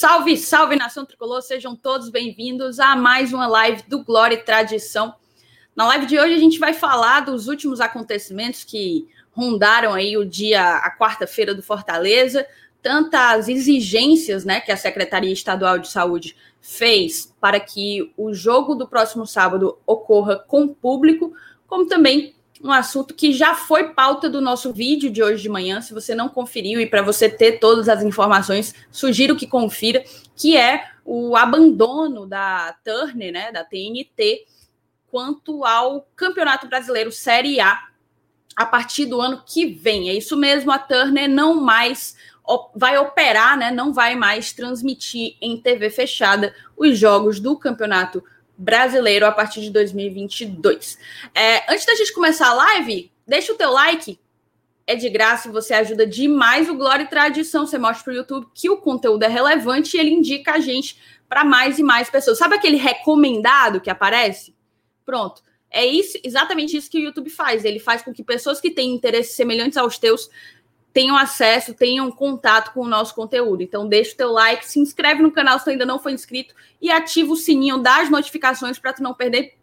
Salve, salve nação tricolor, sejam todos bem-vindos a mais uma live do Glória e Tradição. Na live de hoje a gente vai falar dos últimos acontecimentos que rondaram aí o dia, a quarta-feira do Fortaleza, tantas exigências, né, que a Secretaria Estadual de Saúde fez para que o jogo do próximo sábado ocorra com público, como também um assunto que já foi pauta do nosso vídeo de hoje de manhã. Se você não conferiu e para você ter todas as informações, sugiro que confira, que é o abandono da Turner, né, da TNT, quanto ao Campeonato Brasileiro Série A a partir do ano que vem. É isso mesmo, a Turner não mais vai operar, né, não vai mais transmitir em TV fechada os jogos do Campeonato brasileiro a partir de 2022. É, antes da gente começar a live, deixa o teu like. É de graça e você ajuda demais o Glória e Tradição. Você mostra para o YouTube que o conteúdo é relevante e ele indica a gente para mais e mais pessoas. Sabe aquele recomendado que aparece? Pronto. É isso, exatamente isso que o YouTube faz. Ele faz com que pessoas que têm interesses semelhantes aos teus tenham acesso, tenham contato com o nosso conteúdo. Então, deixa o teu like, se inscreve no canal se tu ainda não foi inscrito e ativa o sininho das notificações para tu não perder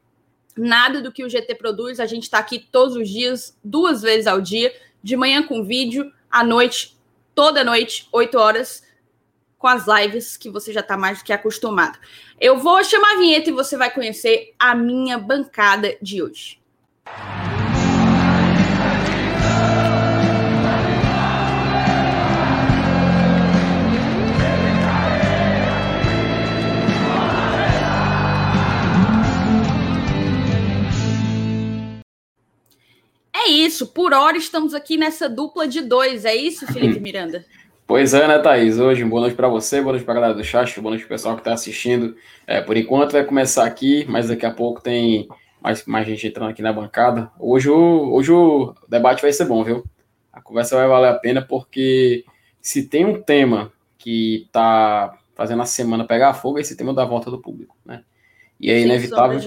nada do que o GT produz. A gente está aqui todos os dias, duas vezes ao dia, de manhã com vídeo, à noite, toda noite, 8 horas, com as lives que você já está mais do que acostumado. Eu vou chamar a vinheta e você vai conhecer a minha bancada de hoje. É isso, por hora estamos aqui nessa dupla de dois, é isso, Felipe Miranda? Pois é, né, Thaís? Hoje, boa noite para você, boa noite para a galera do chat, boa noite para o pessoal que está assistindo. É, por enquanto vai começar aqui, mas daqui a pouco tem mais, mais gente entrando aqui na bancada. Hoje o, hoje o debate vai ser bom, viu? A conversa vai valer a pena, porque se tem um tema que está fazendo a semana pegar fogo, é esse tema da volta do público, né? E é inevitável.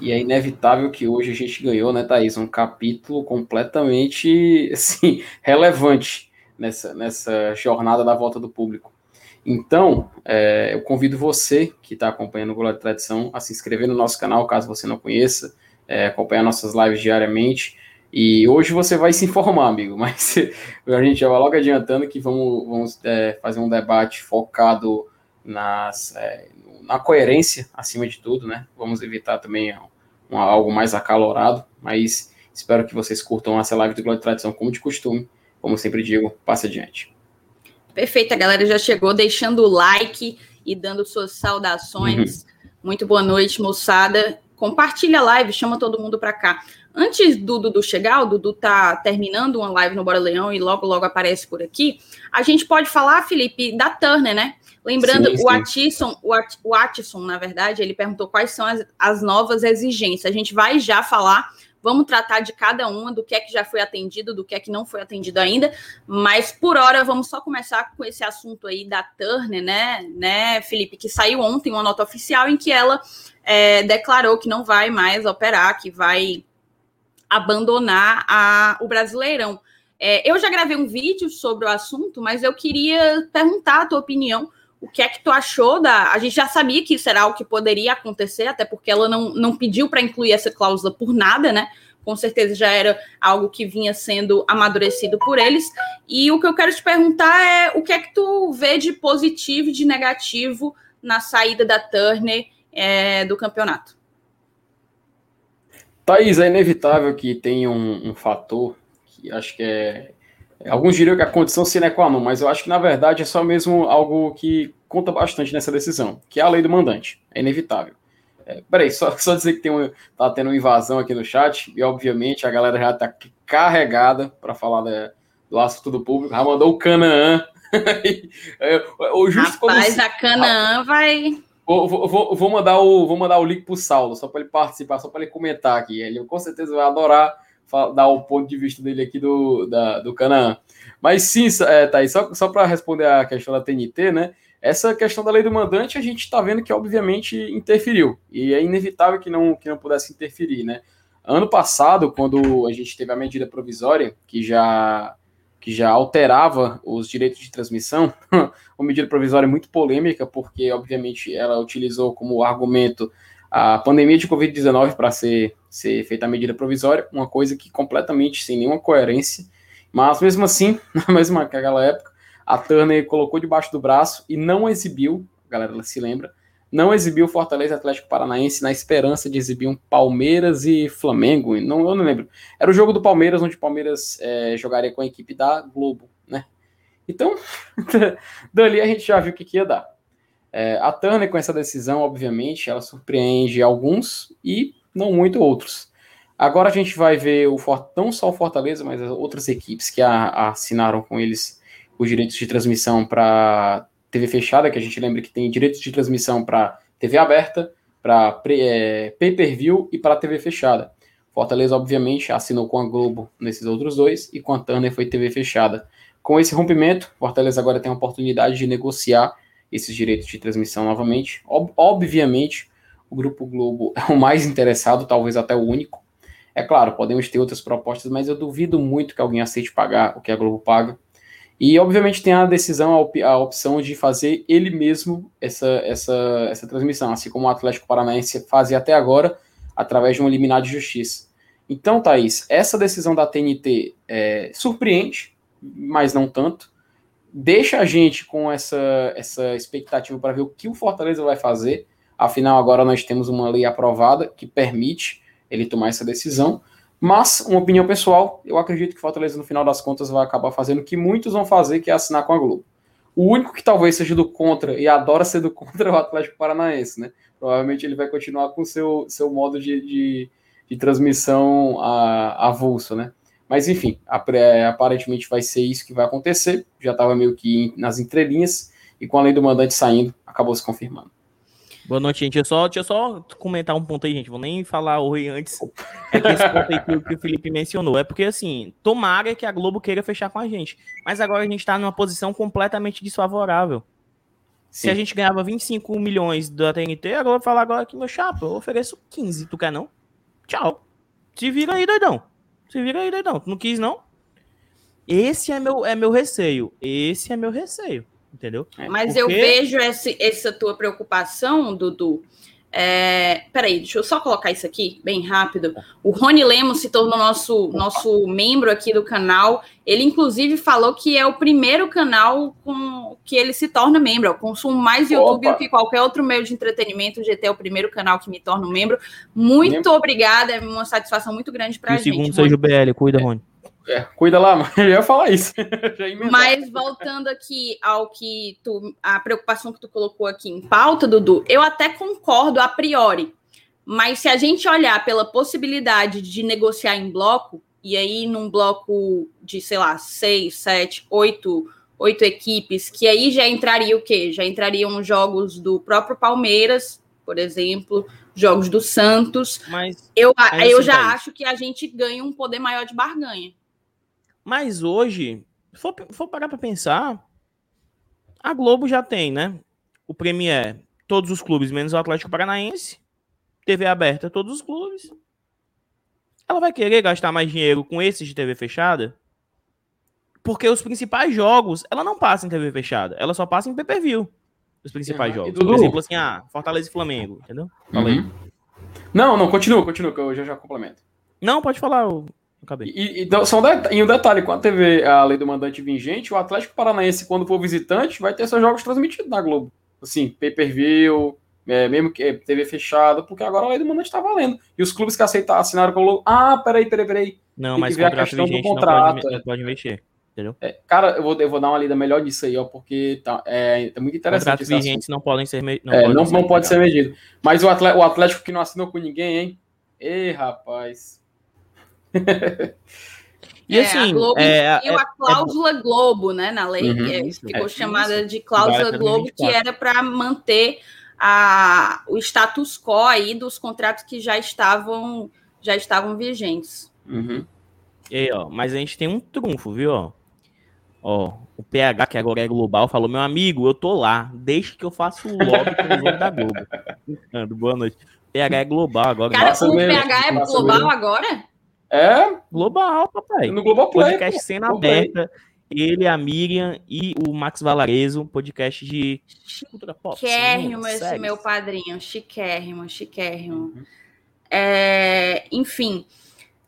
E é inevitável que hoje a gente ganhou, né, Thaís? Um capítulo completamente assim, relevante nessa, nessa jornada da volta do público. Então, é, eu convido você que está acompanhando o Glória de Tradição a se inscrever no nosso canal, caso você não conheça, é, acompanhar nossas lives diariamente. E hoje você vai se informar, amigo, mas a gente já vai logo adiantando que vamos, vamos é, fazer um debate focado nas, é, na coerência, acima de tudo, né? Vamos evitar também um, algo mais acalorado, mas espero que vocês curtam essa live do Glória de Tradição como de costume. Como sempre digo, passe adiante. Perfeito, a galera já chegou deixando o like e dando suas saudações. Uhum. Muito boa noite, moçada. Compartilha a live, chama todo mundo para cá. Antes do Dudu chegar, o Dudu tá terminando uma live no Bora Leão e logo, logo aparece por aqui. A gente pode falar, Felipe, da Turner, né? Lembrando, sim, sim. o Atisson, o, At, o na verdade, ele perguntou quais são as, as novas exigências. A gente vai já falar, vamos tratar de cada uma, do que é que já foi atendido, do que é que não foi atendido ainda, mas por hora vamos só começar com esse assunto aí da Turner, né, né, Felipe, que saiu ontem uma nota oficial em que ela é, declarou que não vai mais operar, que vai abandonar a, o Brasileirão. É, eu já gravei um vídeo sobre o assunto, mas eu queria perguntar a tua opinião o que é que tu achou da. A gente já sabia que era algo que poderia acontecer, até porque ela não, não pediu para incluir essa cláusula por nada, né? Com certeza já era algo que vinha sendo amadurecido por eles. E o que eu quero te perguntar é o que é que tu vê de positivo e de negativo na saída da Turner é, do campeonato? Thaís, é inevitável que tenha um, um fator que acho que é Alguns diriam que a condição sine qua non, mas eu acho que na verdade é só mesmo algo que conta bastante nessa decisão, que é a lei do mandante. É inevitável. É, peraí, só, só dizer que tem um, tá tendo uma invasão aqui no chat, e obviamente a galera já tá carregada para falar da, do assunto do público. Já mandou o Canaã. o justo Rapaz, a Canaã vai. Vou, vou, vou, mandar o, vou mandar o link pro Saulo, só para ele participar, só para ele comentar aqui. Ele com certeza vai adorar dar o ponto de vista dele aqui do, da, do Canaã. Mas sim, é, aí, só, só para responder a questão da TNT, né? Essa questão da lei do mandante, a gente está vendo que obviamente interferiu. E é inevitável que não, que não pudesse interferir, né? Ano passado, quando a gente teve a medida provisória, que já, que já alterava os direitos de transmissão, uma medida provisória muito polêmica, porque, obviamente, ela utilizou como argumento a pandemia de Covid-19 para ser, ser feita a medida provisória, uma coisa que completamente sem nenhuma coerência, mas mesmo assim, na mesma aquela época, a Turner colocou debaixo do braço e não exibiu, a galera se lembra, não exibiu Fortaleza Atlético Paranaense na esperança de exibir um Palmeiras e Flamengo. Não, eu não lembro. Era o jogo do Palmeiras, onde o Palmeiras é, jogaria com a equipe da Globo, né? Então, dali a gente já viu o que, que ia dar. É, a Turner, com essa decisão, obviamente, ela surpreende alguns e não muito outros. Agora a gente vai ver o não só o Fortaleza, mas as outras equipes que a assinaram com eles os direitos de transmissão para TV fechada, que a gente lembra que tem direitos de transmissão para TV aberta, para é, pay-per-view e para TV fechada. Fortaleza, obviamente, assinou com a Globo nesses outros dois e com a Turner foi TV fechada. Com esse rompimento, Fortaleza agora tem a oportunidade de negociar esses direitos de transmissão novamente. Ob obviamente, o Grupo Globo é o mais interessado, talvez até o único. É claro, podemos ter outras propostas, mas eu duvido muito que alguém aceite pagar o que a Globo paga. E, obviamente, tem a decisão, a, op a opção de fazer ele mesmo essa, essa, essa transmissão, assim como o Atlético Paranaense fazia até agora, através de um liminar de justiça. Então, Thaís, essa decisão da TNT é, surpreende, mas não tanto. Deixa a gente com essa, essa expectativa para ver o que o Fortaleza vai fazer. Afinal, agora nós temos uma lei aprovada que permite ele tomar essa decisão. Mas, uma opinião pessoal, eu acredito que Fortaleza, no final das contas, vai acabar fazendo o que muitos vão fazer, que é assinar com a Globo. O único que talvez seja do contra e adora ser do contra é o Atlético Paranaense, né? Provavelmente ele vai continuar com o seu, seu modo de, de, de transmissão avulso, né? Mas enfim, aparentemente vai ser isso que vai acontecer. Já estava meio que nas entrelinhas, e com a lei do mandante saindo, acabou se confirmando. Boa noite, gente. Eu só, deixa eu só comentar um ponto aí, gente. Vou nem falar oi antes. É que esse ponto aí que, que, o Felipe mencionou. É porque, assim, tomara que a Globo queira fechar com a gente. Mas agora a gente tá numa posição completamente desfavorável. Sim. Se a gente ganhava 25 milhões da TNT, agora eu vou falar agora aqui, meu chapa, eu ofereço 15. Tu quer não? Tchau. Se vira aí, doidão. Se vira aí, doidão. Tu não quis, não? Esse é meu, é meu receio. Esse é meu receio entendeu? É, Mas Porque... eu vejo esse, essa tua preocupação, Dudu. É, peraí, deixa eu só colocar isso aqui bem rápido. O Rony Lemos se tornou nosso, nosso membro aqui do canal. Ele, inclusive, falou que é o primeiro canal com que ele se torna membro. Eu consumo mais YouTube Opa. do que qualquer outro meio de entretenimento. O GT é o primeiro canal que me torna um membro. Muito membro. obrigada, é uma satisfação muito grande para a gente. segundo seja o BL, cuida, Rony. É, cuida lá, mas eu ia falar isso. mas voltando aqui ao que tu, a preocupação que tu colocou aqui em pauta, Dudu, eu até concordo a priori. Mas se a gente olhar pela possibilidade de negociar em bloco, e aí num bloco de, sei lá, seis, sete, oito, oito equipes, que aí já entraria o quê? Já entrariam jogos do próprio Palmeiras, por exemplo, jogos do Santos. Mas eu, eu já acho que a gente ganha um poder maior de barganha. Mas hoje, se for, for parar para pensar, a Globo já tem, né? O Premier, todos os clubes, menos o Atlético Paranaense. TV aberta, todos os clubes. Ela vai querer gastar mais dinheiro com esses de TV fechada? Porque os principais jogos, ela não passa em TV fechada. Ela só passa em pay-per-view. Os principais jogos. Por exemplo, assim, ah, Fortaleza e Flamengo, entendeu? Fala uhum. Não, não, continua, continua, que eu já, já complemento. Não, pode falar. Acabei. E, e, são e um detalhe, quando a TV, a lei do mandante vigente, o Atlético Paranaense, quando for visitante, vai ter seus jogos transmitidos na Globo. Assim, pay-per-view, é, mesmo que é, TV fechada, porque agora a lei do mandante está valendo. E os clubes que aceitaram, assinaram com o Globo, ah, peraí, peraí, peraí. Não, Tem mas que ver a questão do contrato. Não pode, não pode mexer. Entendeu? É, cara, eu vou, eu vou dar uma lida melhor disso aí, ó, porque tá, é, é muito interessante. Contratos vigentes não podem ser medidos. Não, é, não, não pode ser medido. Mas o Atlético, o Atlético que não assinou com ninguém, hein? Ei, rapaz. E é, assim, a Globo é, a é, cláusula é, Globo, né, na lei, uhum, é, ficou chamada de cláusula Globo, que era para manter a, o status quo aí dos contratos que já estavam já estavam vigentes. Uhum. E aí, ó, mas a gente tem um trunfo, viu? Ó, ó o PH, que agora é global, falou: meu amigo, eu tô lá, deixa que eu faço o lobby com o jogo da Globo. Boa noite. PH é global agora. Cara, o PH é global agora? É. Global, papai. No Global Play. Podcast cena aberta. Ele, a Miriam e o Max Valarezo, podcast de cultura pop. Chiquérrimo esse meu padrinho, chiquérrimo, chiquérrimo. Uhum. É, enfim,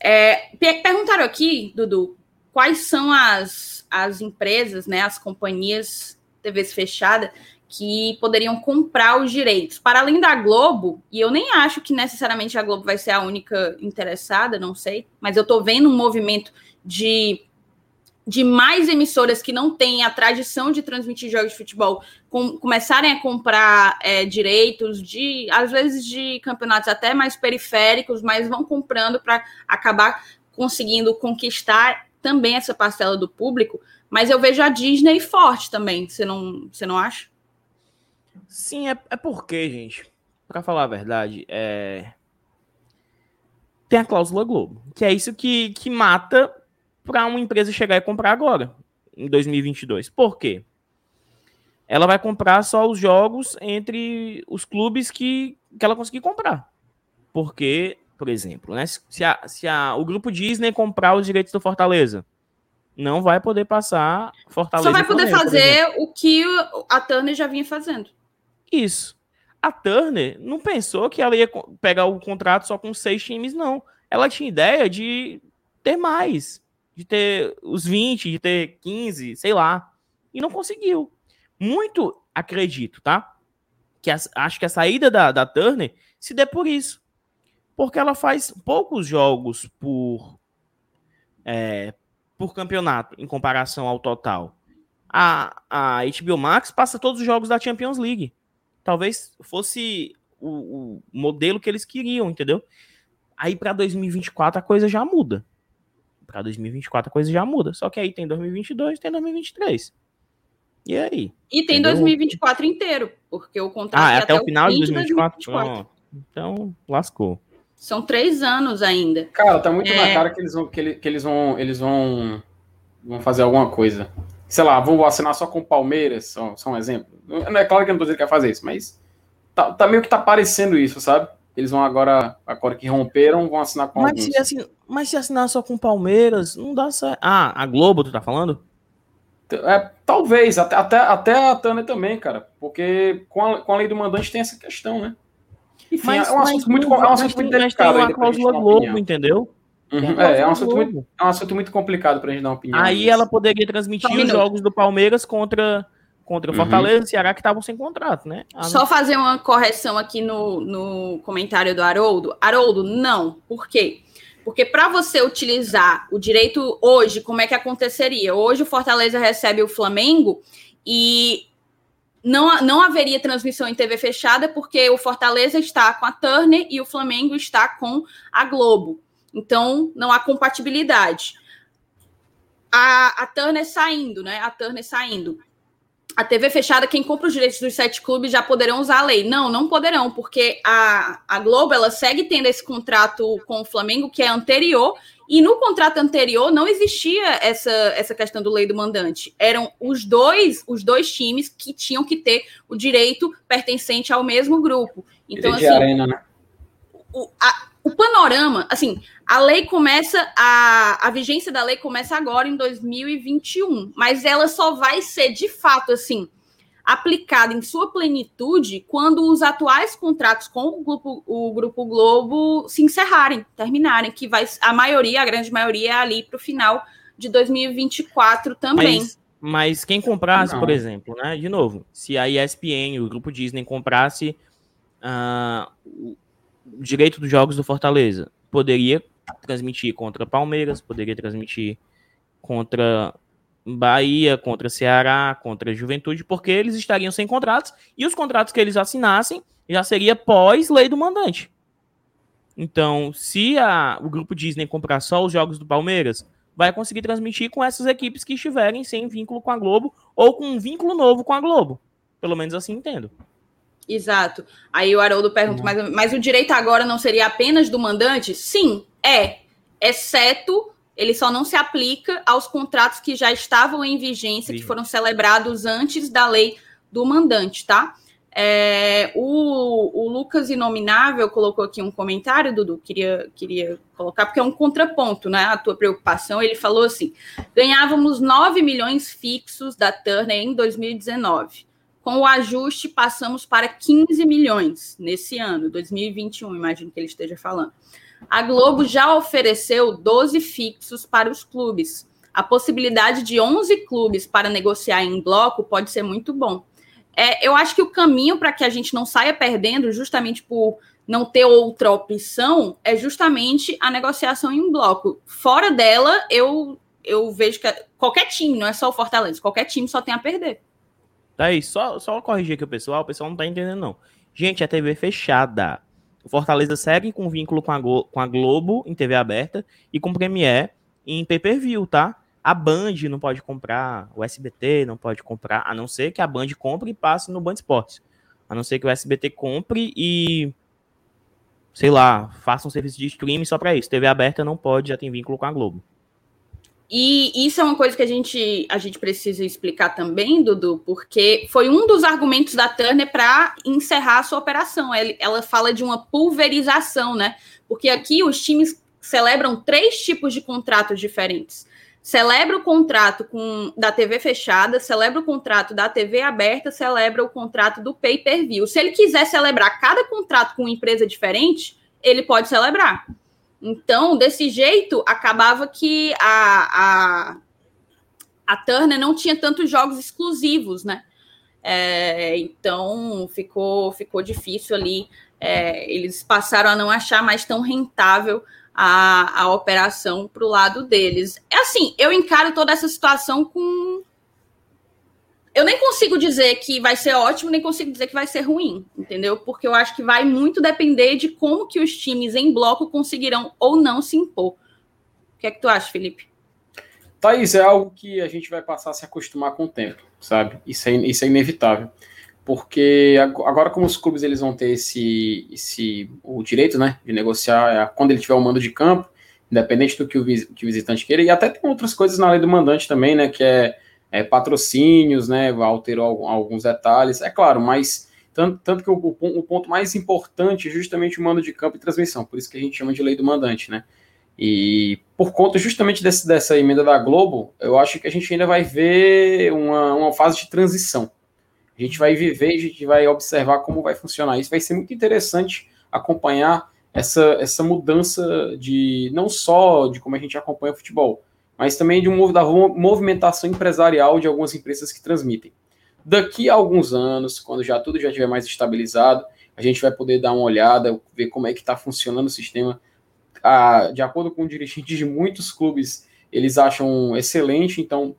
é, perguntaram aqui, Dudu, quais são as, as empresas, né, as companhias TVs fechadas que poderiam comprar os direitos. Para além da Globo, e eu nem acho que necessariamente a Globo vai ser a única interessada, não sei, mas eu estou vendo um movimento de, de mais emissoras que não têm a tradição de transmitir jogos de futebol com, começarem a comprar é, direitos de, às vezes, de campeonatos até mais periféricos, mas vão comprando para acabar conseguindo conquistar também essa parcela do público. Mas eu vejo a Disney forte também, você não, você não acha? Sim, é, é porque, gente, para falar a verdade, é... tem a cláusula Globo, que é isso que, que mata para uma empresa chegar e comprar agora, em 2022. Por quê? Ela vai comprar só os jogos entre os clubes que, que ela conseguir comprar. Porque, por exemplo, né, se, a, se a, o grupo Disney comprar os direitos do Fortaleza, não vai poder passar Fortaleza. Só vai poder fazer o que a Turner já vinha fazendo. Isso. A Turner não pensou que ela ia pegar o contrato só com seis times, não. Ela tinha ideia de ter mais, de ter os 20, de ter 15, sei lá. E não conseguiu. Muito acredito, tá? Que a, acho que a saída da, da Turner se dê por isso. Porque ela faz poucos jogos por, é, por campeonato em comparação ao total. A, a HBO Max passa todos os jogos da Champions League talvez fosse o, o modelo que eles queriam, entendeu? Aí para 2024 a coisa já muda. Para 2024 a coisa já muda. Só que aí tem 2022, tem 2023. E aí? E tem entendeu? 2024 inteiro, porque o contrato ah, é até, até o final de 2024. 2024. Oh, então, lascou. São três anos ainda. Cara, tá muito é... na cara que eles vão, que, ele, que eles vão, eles vão, vão fazer alguma coisa sei lá, vou assinar só com Palmeiras, só, só um exemplo. Não é claro que eu não tô dizendo que quer fazer isso, mas tá, tá, meio que tá parecendo isso, sabe? Eles vão agora, agora que romperam, vão assinar com mas alguns. Se assin... Mas se assinar só com Palmeiras, não dá certo. Ah, a Globo, tu tá falando? É, talvez, até, até, até a Tânia também, cara. Porque com a, com a lei do mandante tem essa questão, né? Enfim, mas, é um assunto muito, é um assunto muito delicado. Mas tem uma cláusula Globo, entendeu? Uhum, é, é, um assunto muito, é um assunto muito complicado para a gente dar uma opinião. Aí ela poderia transmitir os jogos do Palmeiras contra, contra uhum. Fortaleza e Ceará que estavam sem contrato, né? Ah, Só fazer uma correção aqui no, no comentário do Haroldo. Haroldo, não. Por quê? Porque para você utilizar o direito hoje, como é que aconteceria? Hoje o Fortaleza recebe o Flamengo e não, não haveria transmissão em TV fechada porque o Fortaleza está com a Turner e o Flamengo está com a Globo. Então, não há compatibilidade. A, a Turner saindo, né? A Turner saindo. A TV fechada, quem compra os direitos dos sete clubes já poderão usar a lei. Não, não poderão, porque a, a Globo ela segue tendo esse contrato com o Flamengo, que é anterior, e no contrato anterior não existia essa, essa questão do lei do mandante. Eram os dois, os dois times que tinham que ter o direito pertencente ao mesmo grupo. Então, assim, arena, né? o, a, o panorama, assim, a lei começa, a, a vigência da lei começa agora em 2021, mas ela só vai ser de fato, assim, aplicada em sua plenitude quando os atuais contratos com o Grupo, o Grupo Globo se encerrarem, terminarem, que vai a maioria, a grande maioria, é ali para o final de 2024 também. Mas, mas quem comprasse, Não. por exemplo, né? De novo, se a ESPN, o Grupo Disney, comprasse uh, direito dos jogos do Fortaleza. Poderia transmitir contra Palmeiras, poderia transmitir contra Bahia, contra Ceará, contra Juventude, porque eles estariam sem contratos e os contratos que eles assinassem já seria pós lei do mandante. Então, se a, o grupo Disney comprar só os jogos do Palmeiras, vai conseguir transmitir com essas equipes que estiverem sem vínculo com a Globo ou com um vínculo novo com a Globo. Pelo menos assim entendo. Exato. Aí o Haroldo pergunta, mas, mas o direito agora não seria apenas do mandante? Sim, é. Exceto ele só não se aplica aos contratos que já estavam em vigência, Sim. que foram celebrados antes da lei do mandante, tá? É, o, o, Lucas Inominável colocou aqui um comentário, Dudu, queria, queria colocar, porque é um contraponto, né? A tua preocupação. Ele falou assim: ganhávamos 9 milhões fixos da Turner em 2019. Com o ajuste, passamos para 15 milhões nesse ano, 2021, imagino que ele esteja falando. A Globo já ofereceu 12 fixos para os clubes. A possibilidade de 11 clubes para negociar em bloco pode ser muito bom. É, eu acho que o caminho para que a gente não saia perdendo, justamente por não ter outra opção, é justamente a negociação em bloco. Fora dela, eu, eu vejo que qualquer time, não é só o Fortaleza, qualquer time só tem a perder. Tá aí, só, só corrigir aqui o pessoal, o pessoal não tá entendendo, não. Gente, é TV fechada. O Fortaleza segue com vínculo com a, com a Globo em TV aberta e com o Premier em pay-per-view, tá? A Band não pode comprar, o SBT não pode comprar, a não ser que a Band compre e passe no Band Esportes. A não ser que o SBT compre e, sei lá, faça um serviço de streaming só para isso. TV aberta não pode, já tem vínculo com a Globo. E isso é uma coisa que a gente, a gente precisa explicar também, Dudu, porque foi um dos argumentos da Turner para encerrar a sua operação. Ela, fala de uma pulverização, né? Porque aqui os times celebram três tipos de contratos diferentes celebra o contrato com da TV fechada, celebra o contrato da TV aberta, celebra o contrato do pay-per-view. Se ele quiser celebrar cada contrato com uma empresa diferente, ele pode celebrar. Então, desse jeito, acabava que a, a, a Turner não tinha tantos jogos exclusivos, né? É, então, ficou, ficou difícil ali. É, eles passaram a não achar mais tão rentável a, a operação para o lado deles. É assim, eu encaro toda essa situação com. Eu nem consigo dizer que vai ser ótimo, nem consigo dizer que vai ser ruim, entendeu? Porque eu acho que vai muito depender de como que os times em bloco conseguirão ou não se impor. O que é que tu acha, Felipe? Thaís, é algo que a gente vai passar a se acostumar com o tempo, sabe? Isso é, isso é inevitável porque agora como os clubes eles vão ter esse, esse o direito, né, de negociar é, quando ele tiver o mando de campo, independente do que o, que o visitante queira, e até tem outras coisas na lei do mandante também, né, que é, é patrocínios, né, alterou alguns detalhes, é claro, mas tanto, tanto que o, o, ponto mais importante é justamente o mando de campo e transmissão, por isso que a gente chama de lei do mandante, né, e por conta justamente desse, dessa emenda da Globo, eu acho que a gente ainda vai ver uma, uma fase de transição, a gente vai viver, a gente vai observar como vai funcionar. Isso. Vai ser muito interessante acompanhar essa, essa mudança de não só de como a gente acompanha o futebol, mas também de um da movimentação empresarial de algumas empresas que transmitem. Daqui a alguns anos, quando já tudo já estiver mais estabilizado, a gente vai poder dar uma olhada, ver como é que está funcionando o sistema. Ah, de acordo com o dirigente de muitos clubes, eles acham excelente, então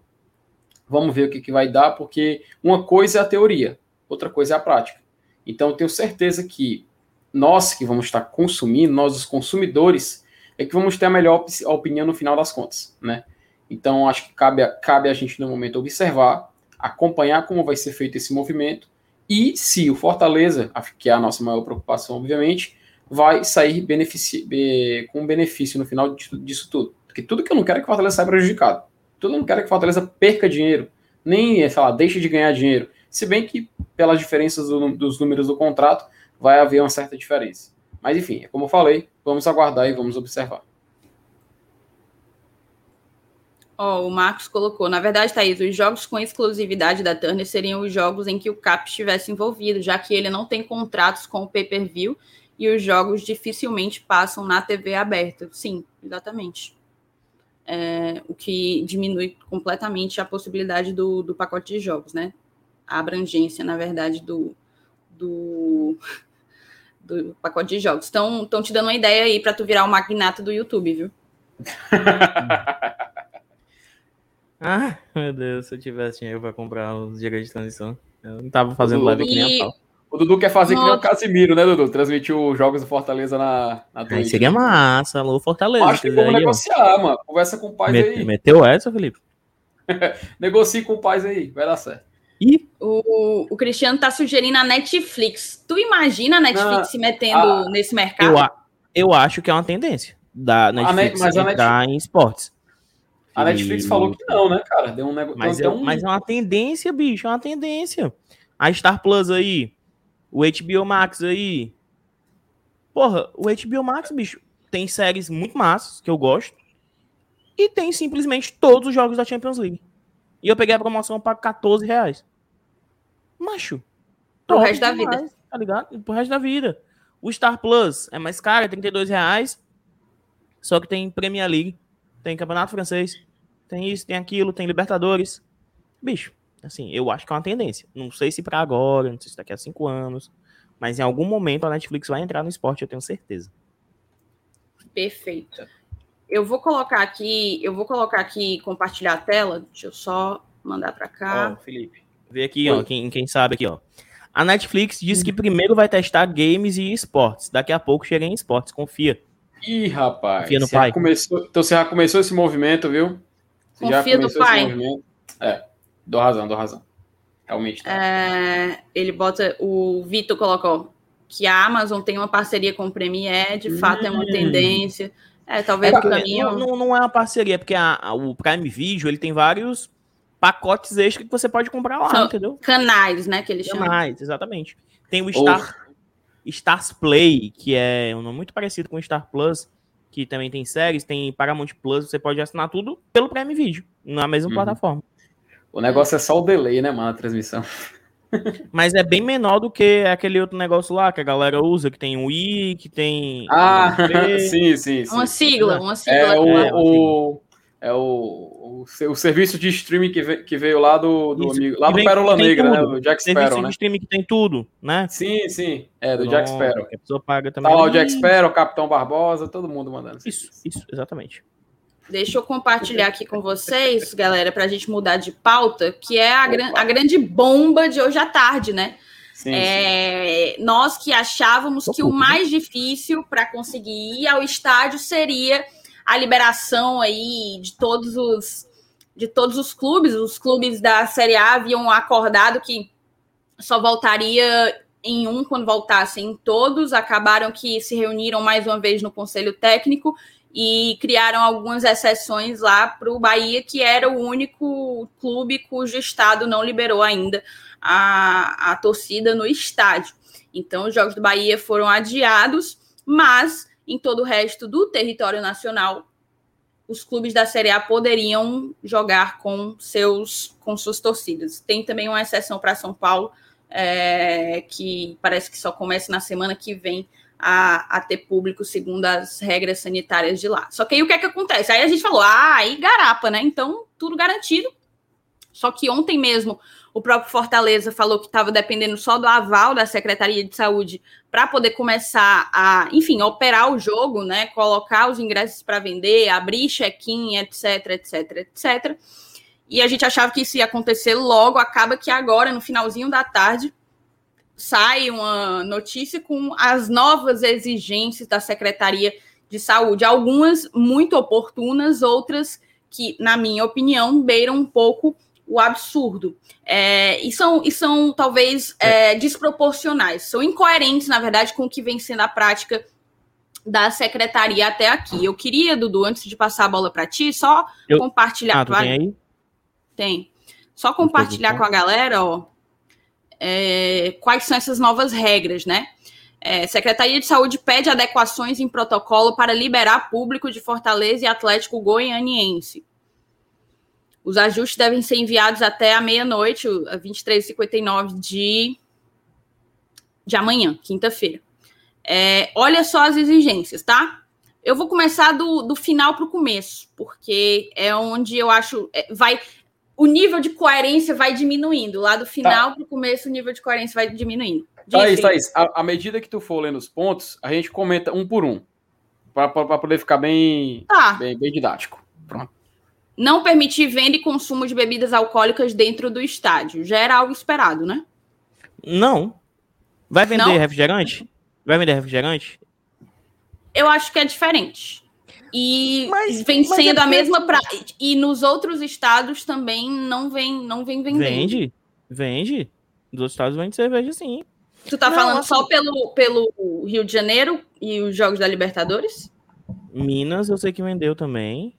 Vamos ver o que, que vai dar, porque uma coisa é a teoria, outra coisa é a prática. Então, tenho certeza que nós que vamos estar consumindo, nós os consumidores, é que vamos ter a melhor opinião no final das contas, né? Então, acho que cabe a, cabe a gente, no momento, observar, acompanhar como vai ser feito esse movimento e se o Fortaleza, que é a nossa maior preocupação, obviamente, vai sair benefici com benefício no final disso tudo. Porque tudo que eu não quero é que o Fortaleza saia prejudicado. Todo mundo quer que Fortaleza perca dinheiro, nem, sei lá, deixe de ganhar dinheiro. Se bem que, pelas diferenças do, dos números do contrato, vai haver uma certa diferença. Mas, enfim, é como eu falei, vamos aguardar e vamos observar. Oh, o Marcos colocou, na verdade, Thaís, os jogos com exclusividade da Turner seriam os jogos em que o CAP estivesse envolvido, já que ele não tem contratos com o pay-per-view e os jogos dificilmente passam na TV aberta. Sim, exatamente é, o que diminui completamente a possibilidade do, do pacote de jogos, né? A abrangência, na verdade, do, do, do pacote de jogos. Estão te dando uma ideia aí para tu virar o magnata do YouTube, viu? ah, meu Deus, se eu tivesse dinheiro para comprar os direitos de transição, eu não tava fazendo live aqui nem a pau. O Dudu quer fazer Nossa. que nem o Casimiro, né, Dudu? Transmitir os jogos do Fortaleza na, na Twitch. Aí seria massa, alô, Fortaleza. Acho que vamos negociar, ó. mano. Conversa com o pai aí. Meteu essa, Felipe? Negocie com o pai aí, vai dar certo. E o, o Cristiano tá sugerindo a Netflix. Tu imagina a Netflix Não, se metendo a, nesse mercado? Eu, eu acho que é uma tendência da Netflix a, entrar Netflix, em esportes. A Netflix e... falou que não, né, cara? Deu um negócio. Mas, é, um... mas é uma tendência, bicho, é uma tendência. A Star Plus aí, O HBO Max aí. Porra, o HBO Max, bicho, tem séries muito massas que eu gosto. E tem simplesmente todos os jogos da Champions League. E eu peguei a promoção para 14 reais. Macho. Pro resto da vida. Tá ligado? Pro resto da vida. O Star Plus é mais caro, é 32 reais. Só que tem Premier League, tem Campeonato Francês, tem isso, tem aquilo, tem Libertadores. Bicho, assim, eu acho que é uma tendência. Não sei se para agora, não sei se daqui a cinco anos, mas em algum momento a Netflix vai entrar no esporte, eu tenho certeza. Perfeito. Eu vou colocar aqui, eu vou colocar aqui compartilhar a tela. Deixa eu só mandar para cá. Ó, Felipe, vê aqui, Oi. ó, quem, quem sabe aqui, ó. A Netflix diz que primeiro vai testar games e esportes. Daqui a pouco chega em esportes, confia. Ih, rapaz. Confia no pai. Começou, então você já começou esse movimento, viu? Você confia no pai. É, dou razão, dou razão. Realmente. Tá. É, ele bota. O Vitor colocou que a Amazon tem uma parceria com o Premiere, de hum. fato é uma hum. tendência. É, talvez é, o caminho. Não, não, é uma parceria, é porque a, a, o Prime Video ele tem vários pacotes extras que você pode comprar lá, São entendeu? Canais, né? Que eles chamam. Canais, exatamente. Tem o Star, Stars Play, que é um nome muito parecido com o Star Plus, que também tem séries, tem Paramount Plus, você pode assinar tudo pelo Prime Video, na mesma uhum. plataforma. O negócio é só o delay, né, mano, a transmissão. Mas é bem menor do que aquele outro negócio lá que a galera usa, que tem o I, que tem. Ah, sim, sim, sim. Uma sigla, uma sigla. É, o, é, o, é o, o, o, serviço de streaming que veio, que veio lá do, do amigo, lá do Pérola Negra, né? Do Jack Sparrow, serviço né? de streaming que tem tudo, né? Sim, sim. É, do Jack Sparrow. Que a pessoa paga também. Tá lá o Jack Sparrow, o Capitão Barbosa, todo mundo mandando. Isso, isso, exatamente. Deixa eu compartilhar aqui com vocês, galera, para a gente mudar de pauta, que é a, gran a grande bomba de hoje à tarde, né? Sim, é, sim. Nós que achávamos que o mais difícil para conseguir ir ao estádio seria a liberação aí de todos os de todos os clubes. Os clubes da Série A haviam acordado que só voltaria em um quando voltassem todos. Acabaram que se reuniram mais uma vez no conselho técnico e criaram algumas exceções lá para o Bahia, que era o único clube cujo estado não liberou ainda a, a torcida no estádio. Então, os Jogos do Bahia foram adiados, mas em todo o resto do território nacional, os clubes da Série A poderiam jogar com seus com suas torcidas. Tem também uma exceção para São Paulo, é, que parece que só começa na semana que vem, a, a, ter público segundo as regras sanitárias de lá. Só que aí o que é que acontece? Aí a gente falou, ah, aí garapa, né? Então, tudo garantido. Só que ontem mesmo o próprio Fortaleza falou que estava dependendo só do aval da Secretaria de Saúde para poder começar a, enfim, operar o jogo, né? Colocar os ingressos para vender, abrir check-in, etc, etc, etc. E a gente achava que isso ia acontecer logo, acaba que agora, no finalzinho da tarde, sai uma notícia com as novas exigências da Secretaria de Saúde, algumas muito oportunas, outras que, na minha opinião, beiram um pouco o absurdo. É, e, são, e são, talvez, é, desproporcionais, são incoerentes, na verdade, com o que vem sendo a prática da secretaria até aqui. Eu queria, Dudu, antes de passar a bola para ti, só Eu... compartilhar. Ah, tem aí? Tem. Só compartilhar com a galera, ó, é, quais são essas novas regras, né? É, Secretaria de Saúde pede adequações em protocolo para liberar público de Fortaleza e Atlético Goianiense. Os ajustes devem ser enviados até a meia-noite, a 23h59 de, de amanhã, quinta-feira. É, olha só as exigências, tá? Eu vou começar do, do final para o começo, porque é onde eu acho. É, vai o nível de coerência vai diminuindo. Lá do final tá. para o começo, o nível de coerência vai diminuindo. Thaís, Thaís, à medida que tu for lendo os pontos, a gente comenta um por um. Para poder ficar bem, tá. bem, bem didático. Pronto. Não permitir venda e consumo de bebidas alcoólicas dentro do estádio. Já era algo esperado, né? Não. Vai vender Não? refrigerante? Vai vender refrigerante? Eu acho que é diferente. E mas, vem mas sendo é a mesma e nos outros estados também não vem não vem vendendo. Vende, vende. Nos outros estados vende cerveja sim. Tu tá não, falando assim... só pelo, pelo Rio de Janeiro e os jogos da Libertadores? Minas eu sei que vendeu também.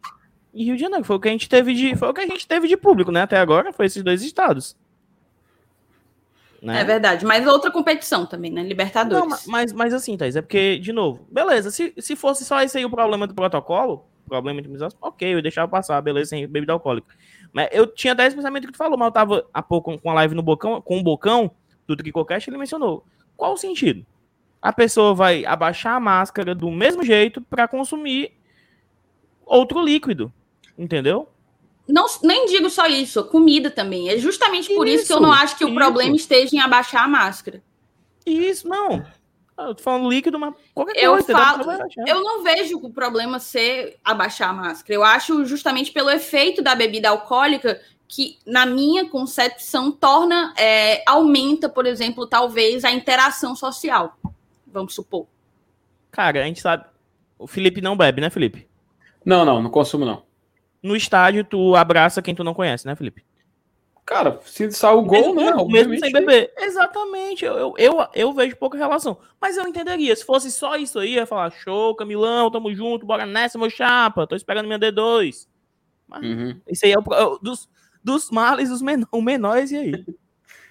E Rio de Janeiro foi o que a gente teve de foi o que a gente teve de público, né? Até agora foi esses dois estados. Né? É verdade, mas outra competição também, né? Libertadores. Não, mas, mas assim, Thaís, é porque, de novo, beleza, se, se fosse só esse aí o problema do protocolo, problema de imunização, ok, eu deixava passar, beleza, sem bebida alcoólica. Mas eu tinha 10 pensamentos que tu falou, mas eu tava há pouco com a live no Bocão, com o Bocão, do TricoCast, ele mencionou. Qual o sentido? A pessoa vai abaixar a máscara do mesmo jeito para consumir outro líquido, entendeu? Não, nem digo só isso, comida também. É justamente por isso, isso que eu não acho que isso. o problema esteja em abaixar a máscara. Isso, não. Eu tô falando líquido, mas qualquer eu coisa. Falo, eu não vejo o problema ser abaixar a máscara. Eu acho justamente pelo efeito da bebida alcoólica que, na minha concepção, torna, é, aumenta, por exemplo, talvez a interação social. Vamos supor. Cara, a gente sabe. O Felipe não bebe, né, Felipe? Não, não, não consumo, não no estádio tu abraça quem tu não conhece, né, Felipe? Cara, se sair o gol, mesmo, né? Mesmo sem beber. Exatamente. Eu, eu, eu, vejo pouca relação. Mas eu entenderia. Se fosse só isso aí, ia falar: show, Camilão, tamo junto, bora nessa, meu chapa. Tô esperando minha D2. Mas uhum. Isso aí é o, dos, dos males, os menor, o menores, e aí?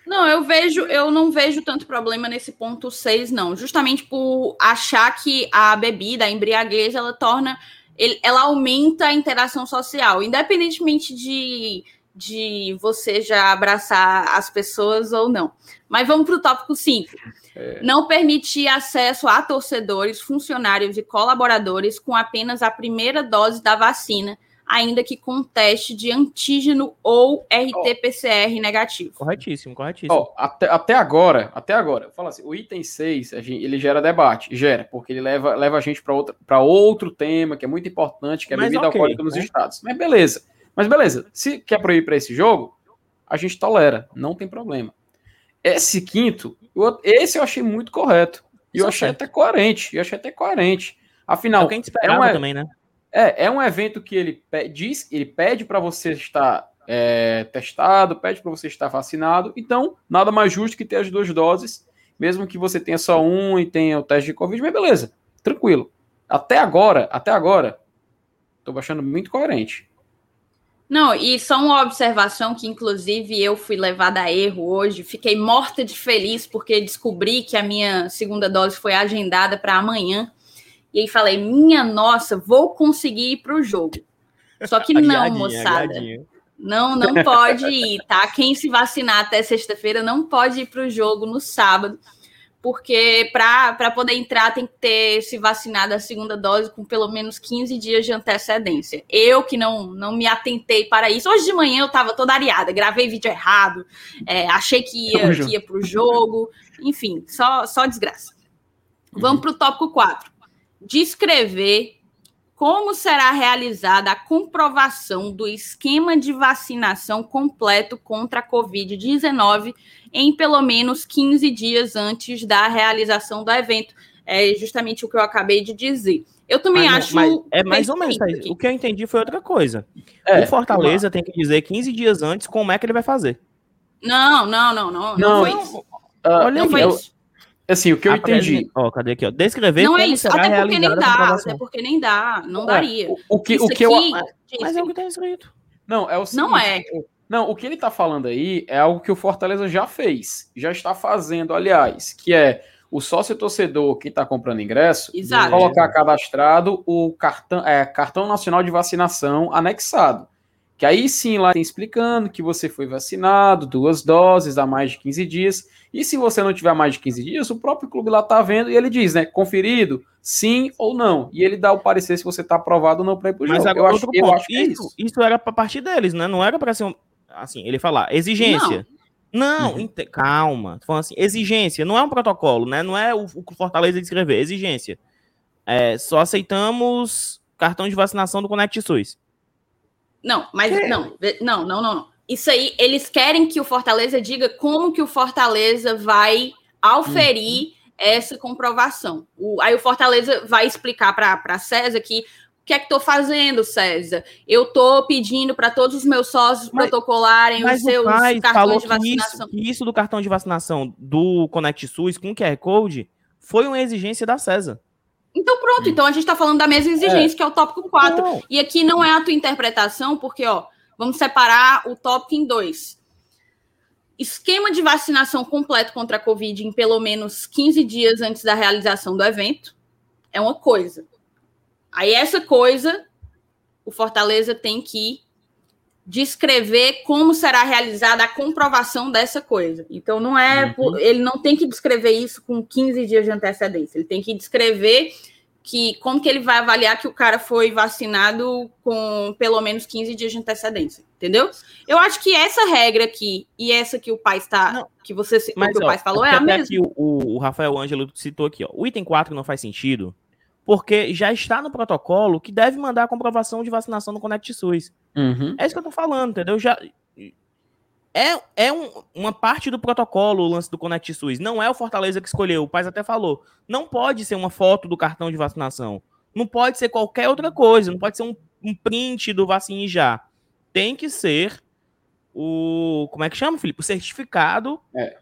Não, eu vejo, eu não vejo tanto problema nesse ponto 6, não. Justamente por achar que a bebida, a embriaguez, ela torna ele, ela aumenta a interação social, independentemente de, de você já abraçar as pessoas ou não. Mas vamos para o tópico 5. É. Não permitir acesso a torcedores, funcionários e colaboradores com apenas a primeira dose da vacina ainda que com teste de antígeno ou RT-PCR negativo. Corretíssimo, corretíssimo. Oh, até, até agora, até agora, fala assim, o item 6, gente, ele gera debate, gera, porque ele leva, leva a gente para outro tema que é muito importante, que é a bebida okay, alcoólica nos né? estados. Mas beleza. Mas beleza, se quer proibir para esse jogo, a gente tolera, não tem problema. Esse quinto, esse eu achei muito correto. E eu é achei até coerente, eu achei até coerente. Afinal, é o que a gente esperava é uma, também, né? É, é um evento que ele diz, ele pede para você estar é, testado, pede para você estar vacinado. Então, nada mais justo que ter as duas doses, mesmo que você tenha só um e tenha o teste de Covid, mas beleza, tranquilo. Até agora, até agora, estou achando muito coerente. Não, e só uma observação que, inclusive, eu fui levada a erro hoje. Fiquei morta de feliz porque descobri que a minha segunda dose foi agendada para amanhã. E aí falei, minha nossa, vou conseguir ir para o jogo. Só que não, moçada. Não, não pode ir, tá? Quem se vacinar até sexta-feira não pode ir para o jogo no sábado, porque para poder entrar tem que ter se vacinado a segunda dose com pelo menos 15 dias de antecedência. Eu que não, não me atentei para isso. Hoje de manhã eu estava toda areada, gravei vídeo errado, é, achei que ia, que ia para o jogo, enfim, só, só desgraça. Vamos para o tópico 4 descrever como será realizada a comprovação do esquema de vacinação completo contra a Covid-19 em pelo menos 15 dias antes da realização do evento. É justamente o que eu acabei de dizer. Eu também mas, acho. Mas é mais ou menos. O que eu entendi foi outra coisa. É, o Fortaleza tem que dizer 15 dias antes como é que ele vai fazer. Não, não, não, não. Não, não foi isso. Uh, Olha não foi isso. Assim, o que eu entendi. Ó, cadê aqui? Ó? Descrever não é isso, até porque nem dá, até porque nem dá, não é, daria. O, o que, isso o que aqui, eu. Mas é o que tá escrito. Não, é o seguinte, Não é. Não, o que ele tá falando aí é algo que o Fortaleza já fez, já está fazendo, aliás, que é o sócio torcedor que está comprando ingresso Exato. colocar cadastrado o cartão, é, cartão nacional de vacinação anexado. Que aí sim lá tem explicando que você foi vacinado, duas doses há mais de 15 dias. E se você não tiver mais de 15 dias, o próprio clube lá tá vendo e ele diz, né? Conferido, sim ou não. E ele dá o parecer se você tá aprovado ou não para ir pro Mas jogo. Agora, eu, acho, eu acho que é isso, é isso. isso era para partir deles, né? Não era para ser um, assim, ele falar exigência. Não, não uhum. calma. Tô falando assim, exigência, não é um protocolo, né? Não é o, o Fortaleza escrever, exigência. É, só aceitamos cartão de vacinação do Connect SUS. Não, mas não, não, não, não, Isso aí, eles querem que o Fortaleza diga como que o Fortaleza vai auferir uhum. essa comprovação. O, aí o Fortaleza vai explicar para César que o que é que estou fazendo, César? Eu estou pedindo para todos os meus sócios mas, protocolarem mas os seus cartões de vacinação. Isso, isso do cartão de vacinação do Connect SUS com QR Code foi uma exigência da César. Então pronto, então a gente está falando da mesma exigência, é. que é o tópico 4. Não. E aqui não é a tua interpretação, porque, ó, vamos separar o tópico em dois. esquema de vacinação completo contra a Covid em pelo menos 15 dias antes da realização do evento é uma coisa. Aí essa coisa, o Fortaleza tem que descrever como será realizada a comprovação dessa coisa. Então não é, uhum. ele não tem que descrever isso com 15 dias de antecedência. Ele tem que descrever que como que ele vai avaliar que o cara foi vacinado com pelo menos 15 dias de antecedência, entendeu? Eu acho que essa regra aqui e essa que o pai está, não, que você mas, que ó, o pai falou é a mesma. Que o, o Rafael Ângelo citou aqui, ó. O item 4 não faz sentido, porque já está no protocolo que deve mandar a comprovação de vacinação no Connect SUS. Uhum. É isso que eu tô falando, entendeu? Já é, é um, uma parte do protocolo o lance do Connect SUS. Não é o Fortaleza que escolheu. O Paz até falou. Não pode ser uma foto do cartão de vacinação. Não pode ser qualquer outra coisa. Não pode ser um, um print do vacine já. Tem que ser o. Como é que chama, Felipe? O certificado é.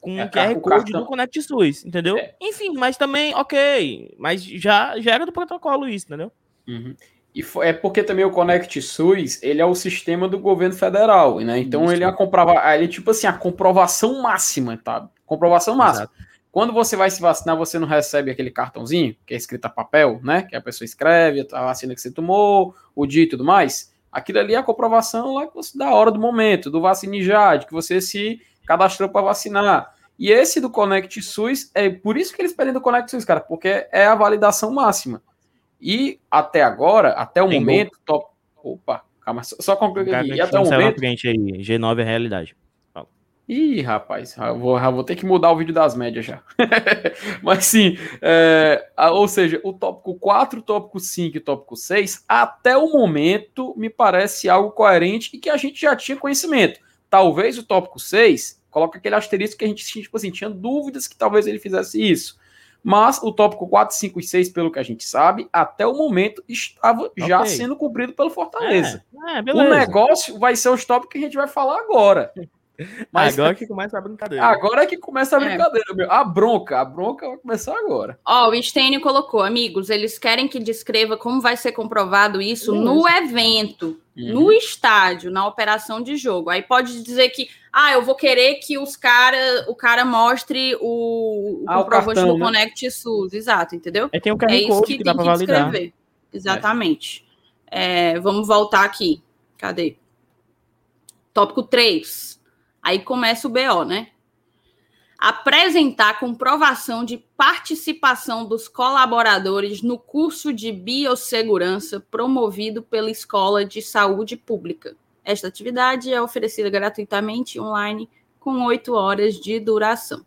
Com é, o QR Code do Connect SUS, entendeu? É. Enfim, mas também, ok. Mas já, já era do protocolo isso, entendeu? Uhum. E é porque também o Connect SUS, ele é o sistema do governo federal, né? Então Isso. ele é a comprova, ele é tipo assim, a comprovação máxima, tá? Comprovação máxima. Exato. Quando você vai se vacinar, você não recebe aquele cartãozinho, que é escrito a papel, né? Que a pessoa escreve a vacina que você tomou, o dia e tudo mais. Aquilo ali é a comprovação lá da hora do momento, do vacine já, de que você se cadastrou para vacinar. E esse do Connect SUS, é por isso que eles pedem do Connect SUS, cara, porque é a validação máxima. E até agora, até o Tem momento, top... Opa, calma, só concluir aqui. E até o momento. Aí, G9 é realidade. Ih, rapaz, vou, vou ter que mudar o vídeo das médias já. Mas sim, é, ou seja, o tópico 4, o tópico 5 e o tópico 6, até o momento, me parece algo coerente e que a gente já tinha conhecimento. Talvez o tópico 6 coloque aquele asterisco que a gente tipo assim, tinha dúvidas que talvez ele fizesse isso. Mas o tópico 4, 5 e 6, pelo que a gente sabe, até o momento estava okay. já sendo cumprido pelo Fortaleza. É, é, o negócio vai ser os tópicos que a gente vai falar agora. Mas agora que começa a brincadeira. Agora é que começa a é. brincadeira, é. meu. A bronca, a bronca vai começar agora. Ó, oh, o Stein colocou, amigos, eles querem que descreva como vai ser comprovado isso no evento, uhum. no estádio, na operação de jogo. Aí pode dizer que, ah, eu vou querer que os cara, o cara mostre o, o ah, comprovante o cartão, do né? Connect SUS, exato, entendeu? É, tem um QR é isso que, que dá para validar. Escrever. Exatamente. É. É, vamos voltar aqui. Cadê? Tópico 3 Aí começa o BO, né? Apresentar comprovação de participação dos colaboradores no curso de biossegurança promovido pela Escola de Saúde Pública. Esta atividade é oferecida gratuitamente online com oito horas de duração.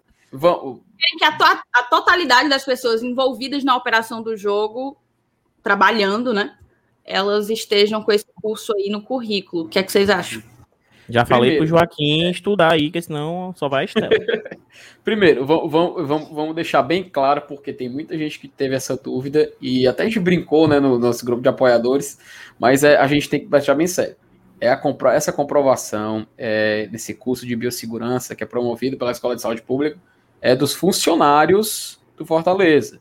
Querem que a, to a totalidade das pessoas envolvidas na operação do jogo, trabalhando, né? Elas estejam com esse curso aí no currículo. O que é que vocês acham? Já falei Primeiro, pro Joaquim estudar aí, que senão só vai estela. Primeiro, vamos, vamos, vamos deixar bem claro, porque tem muita gente que teve essa dúvida, e até a gente brincou né, no nosso grupo de apoiadores, mas é, a gente tem que deixar bem sério. É a compro essa comprovação é, desse curso de biossegurança que é promovido pela Escola de Saúde Pública é dos funcionários do Fortaleza,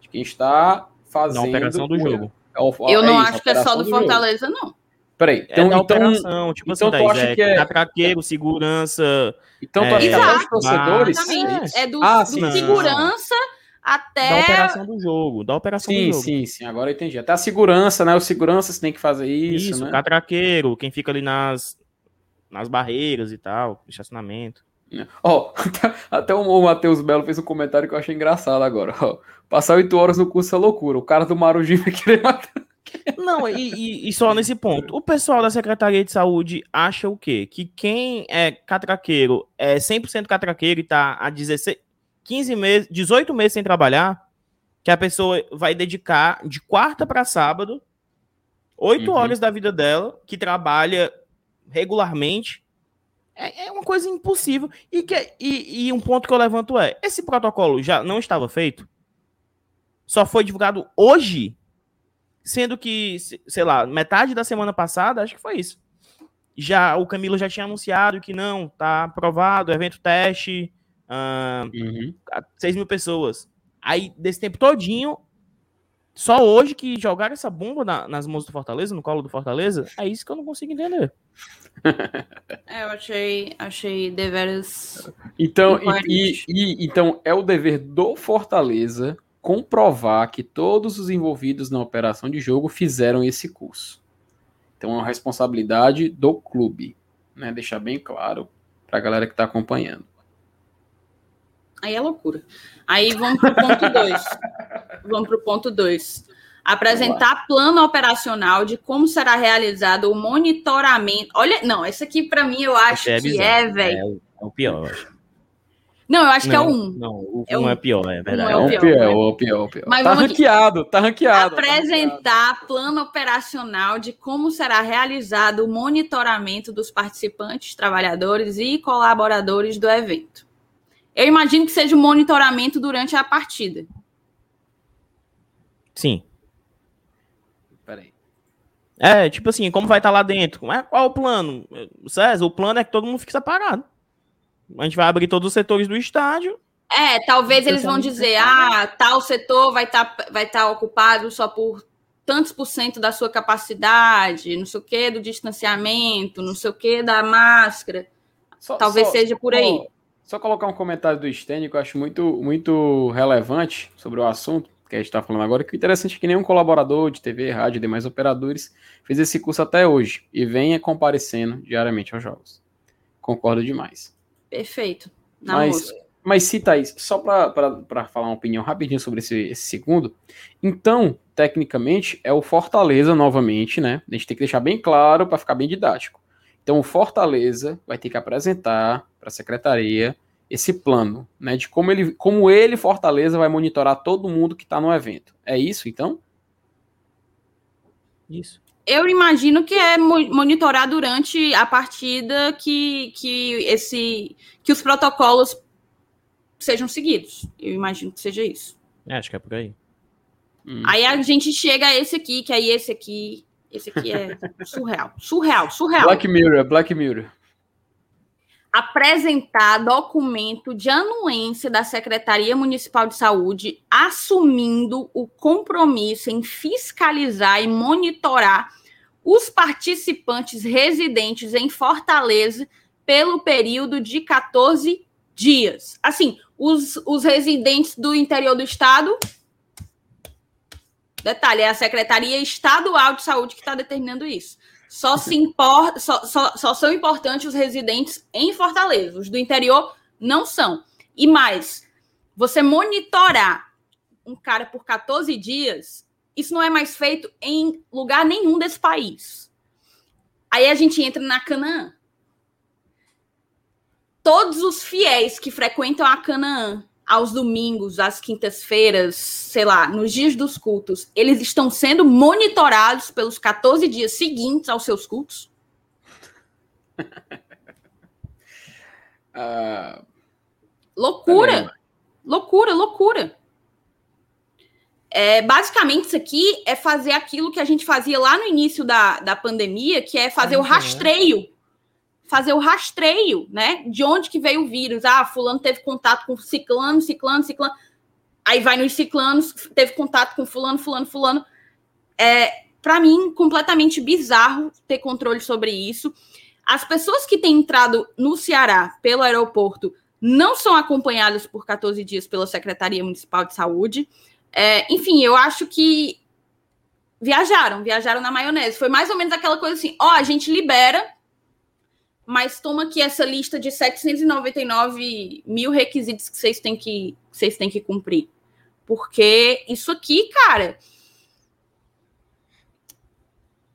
de quem está fazendo. Na operação do jogo. É Eu não é isso, acho que é só do Fortaleza, jogo. não. Peraí, então, é da então, operação, tipo então assim, tu acha é, que é traqueiro, segurança. Então tu acha que é dos torcedores? É do, ah, sim, do segurança até. Da operação do jogo. Da operação sim, do jogo. Sim, sim, agora eu entendi. Até a segurança, né? Os seguranças têm que fazer isso. Isso, né? catraqueiro, quem fica ali nas, nas barreiras e tal, estacionamento. Ó, oh, até o Matheus Belo fez um comentário que eu achei engraçado agora. Oh, passar oito horas no curso é loucura. O cara do Marujinho vai querer matar. Não, e, e, e, só nesse ponto. O pessoal da Secretaria de Saúde acha o quê? Que quem é catraqueiro é 100% catraqueiro e tá há 16, 15 meses, 18 meses sem trabalhar, que a pessoa vai dedicar de quarta para sábado, 8 uhum. horas da vida dela, que trabalha regularmente. É, é uma coisa impossível. E, que, e, e um ponto que eu levanto é: esse protocolo já não estava feito? Só foi divulgado hoje? Sendo que, sei lá, metade da semana passada, acho que foi isso. Já o Camilo já tinha anunciado que não, tá aprovado, evento teste, uh, uhum. 6 mil pessoas. Aí, desse tempo todinho, Só hoje que jogaram essa bomba na, nas mãos do Fortaleza, no colo do Fortaleza, é isso que eu não consigo entender. É, eu achei, achei deveras. Então, e, e, então é o dever do Fortaleza comprovar que todos os envolvidos na operação de jogo fizeram esse curso. Então é uma responsabilidade do clube, né? Deixar bem claro para a galera que está acompanhando. Aí é loucura. Aí vamos para o ponto 2. vamos para o ponto 2. Apresentar plano operacional de como será realizado o monitoramento. Olha, não, esse aqui para mim eu acho é que é, velho. É, é, o pior, eu acho. Não, eu acho não, que é o 1. Um. Não, o 1 é, um é pior, é verdade. É o pior, é o pior, o pior. Mas tá ranqueado, tá ranqueado. Apresentar tá ranqueado. plano operacional de como será realizado o monitoramento dos participantes, trabalhadores e colaboradores do evento. Eu imagino que seja o monitoramento durante a partida. Sim. Peraí. É, tipo assim, como vai estar lá dentro? Qual o plano? César, o plano é que todo mundo fique separado. A gente vai abrir todos os setores do estádio. É, talvez eles vão dizer, ah, tal setor vai estar tá, vai tá ocupado só por tantos por cento da sua capacidade, não sei o que do distanciamento, não sei o que da máscara. Só, talvez só, seja por aí. Só colocar um comentário do Stênio que eu acho muito, muito relevante sobre o assunto que a gente está falando agora, que o interessante é que nenhum colaborador de TV, rádio e demais operadores fez esse curso até hoje e venha comparecendo diariamente aos jogos. Concordo demais. Perfeito. Na mas, mas se Thaís, só para falar uma opinião rapidinho sobre esse, esse, segundo, então, tecnicamente, é o Fortaleza novamente, né? A gente tem que deixar bem claro para ficar bem didático. Então, o Fortaleza vai ter que apresentar para a secretaria esse plano, né? De como ele, como ele, Fortaleza, vai monitorar todo mundo que está no evento. É isso, então? Isso eu imagino que é monitorar durante a partida que, que, esse, que os protocolos sejam seguidos. Eu imagino que seja isso. É, acho que é por aí. Hum. Aí a gente chega a esse aqui, que aí esse aqui. Esse aqui é surreal. Surreal, surreal. Black Mirror, Black Mirror apresentar documento de anuência da Secretaria Municipal de Saúde assumindo o compromisso em fiscalizar e monitorar os participantes residentes em Fortaleza pelo período de 14 dias. Assim, os, os residentes do interior do estado. Detalhe, é a Secretaria Estadual de Saúde que está determinando isso. Só, se import, só, só, só são importantes os residentes em Fortaleza. Os do interior não são. E mais, você monitorar um cara por 14 dias, isso não é mais feito em lugar nenhum desse país. Aí a gente entra na Canaã. Todos os fiéis que frequentam a Canaã aos domingos, às quintas-feiras, sei lá, nos dias dos cultos, eles estão sendo monitorados pelos 14 dias seguintes aos seus cultos? uh... Loucura! Loucura, loucura. É, basicamente, isso aqui é fazer aquilo que a gente fazia lá no início da, da pandemia, que é fazer uhum. o rastreio fazer o rastreio, né? De onde que veio o vírus. Ah, fulano teve contato com ciclano, ciclano, ciclano. Aí vai nos ciclanos, teve contato com fulano, fulano, fulano. É, para mim, completamente bizarro ter controle sobre isso. As pessoas que têm entrado no Ceará pelo aeroporto não são acompanhadas por 14 dias pela Secretaria Municipal de Saúde. É, enfim, eu acho que viajaram, viajaram na maionese. Foi mais ou menos aquela coisa assim: ó, a gente libera mas toma aqui essa lista de 799 mil requisitos que vocês têm que, vocês têm que cumprir. Porque isso aqui, cara.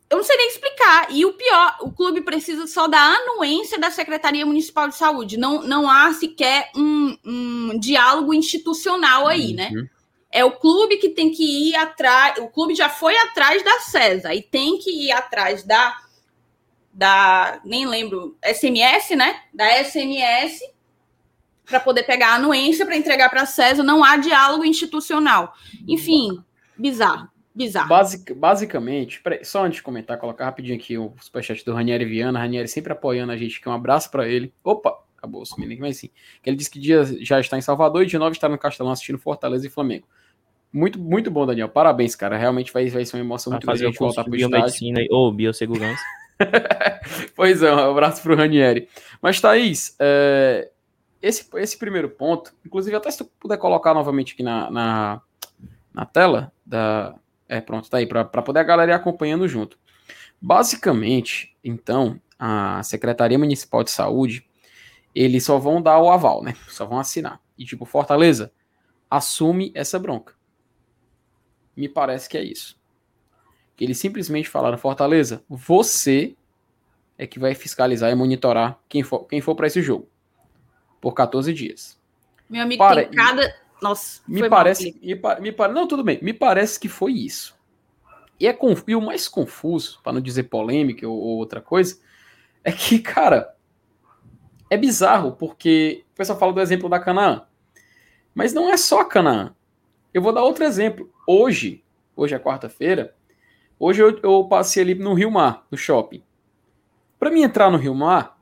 Eu não sei nem explicar. E o pior, o clube precisa só da anuência da Secretaria Municipal de Saúde. Não, não há sequer um, um diálogo institucional aí, né? uhum. né? É o clube que tem que ir atrás. O clube já foi atrás da CESA e tem que ir atrás da da, nem lembro, SMS, né? Da SMS, para poder pegar a anuência para entregar para a César, não há diálogo institucional. Enfim, bizarro. Bizarro. Basic, basicamente, peraí, só antes de comentar, colocar rapidinho aqui o superchat do Ranieri Viana. Ranieri sempre apoiando a gente, que um abraço para ele. Opa, acabou sumindo aqui, mas sim. Ele disse que dia já está em Salvador e de novo está no Castelão assistindo Fortaleza e Flamengo. Muito, muito bom, Daniel. Parabéns, cara. Realmente vai, vai ser uma emoção Vai muito fazer curso voltar pro estádio. biomedicina e- ou biossegurança. pois é, um abraço pro Ranieri. Mas, Thaís, é, esse, esse primeiro ponto, inclusive, até se tu puder colocar novamente aqui na, na, na tela, da, é, pronto, tá aí, para poder a galera ir acompanhando junto. Basicamente, então, a Secretaria Municipal de Saúde, eles só vão dar o aval, né? Só vão assinar. E, tipo, Fortaleza, assume essa bronca. Me parece que é isso. Que eles simplesmente falaram, Fortaleza, você é que vai fiscalizar e monitorar quem for, quem for para esse jogo. Por 14 dias. Meu amigo tem cada. Nossa, Me parece, me, pa- me pa- não, tudo bem. Me parece que foi isso. E, é conf- e o mais confuso, para não dizer polêmica ou, ou outra coisa, é que, cara, é bizarro, porque o pessoal fala do exemplo da Canaã. Mas não é só a Canaã. Eu vou dar outro exemplo. Hoje, hoje é quarta-feira, hoje eu, eu passei ali no Rio Mar, no shopping. Para mim entrar no Rio Mar,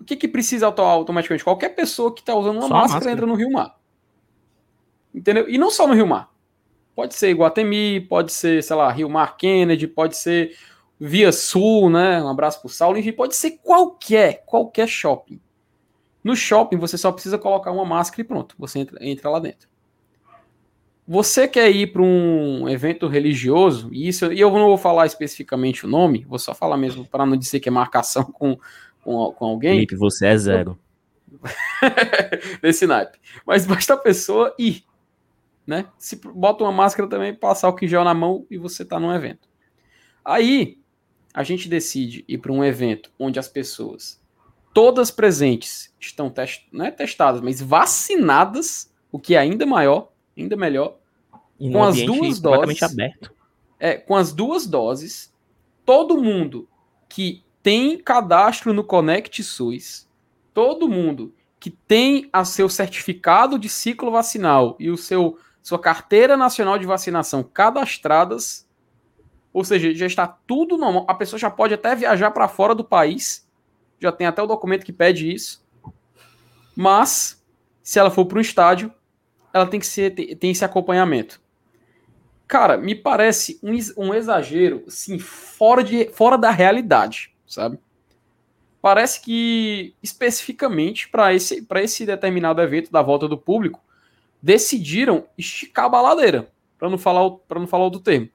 o que, que precisa auto- automaticamente? Qualquer pessoa que está usando uma máscara, máscara. entra no Rio Mar. Entendeu? E não só no Rio Mar. Pode ser Iguatemi, pode ser, sei lá, Rio Mar Kennedy, pode ser Via Sul, né? Um abraço pro Saulo, enfim, pode ser qualquer, qualquer shopping. No shopping você só precisa colocar uma máscara e pronto, você entra, entra lá dentro. Você quer ir para um evento religioso, e isso, e eu não vou falar especificamente o nome, vou só falar mesmo para não dizer que é marcação com, com, com alguém Felipe, você é zero. desse naipe. Mas basta a pessoa ir, né? Se bota uma máscara também, passar o que gel na mão e você tá num evento. Aí a gente decide ir para um evento onde as pessoas, todas presentes, estão test... não é testadas, mas vacinadas, o que é ainda maior, ainda melhor, E Com as duas doses, aberto. é, com as duas doses, todo mundo que tem cadastro no Conect SUS, todo mundo que tem a seu certificado de ciclo vacinal e o seu sua carteira nacional de vacinação cadastradas, ou seja, já está tudo normal. A pessoa já pode até viajar para fora do país, já tem até o documento que pede isso. Mas se ela for para um estádio, ela tem que ser tem esse acompanhamento. Cara, me parece um, um exagero, assim, fora, de, fora da realidade, sabe? Parece que, especificamente para esse, pra esse determinado evento da volta do público, decidiram esticar a baladeira, para não falar pra não falar outro termo.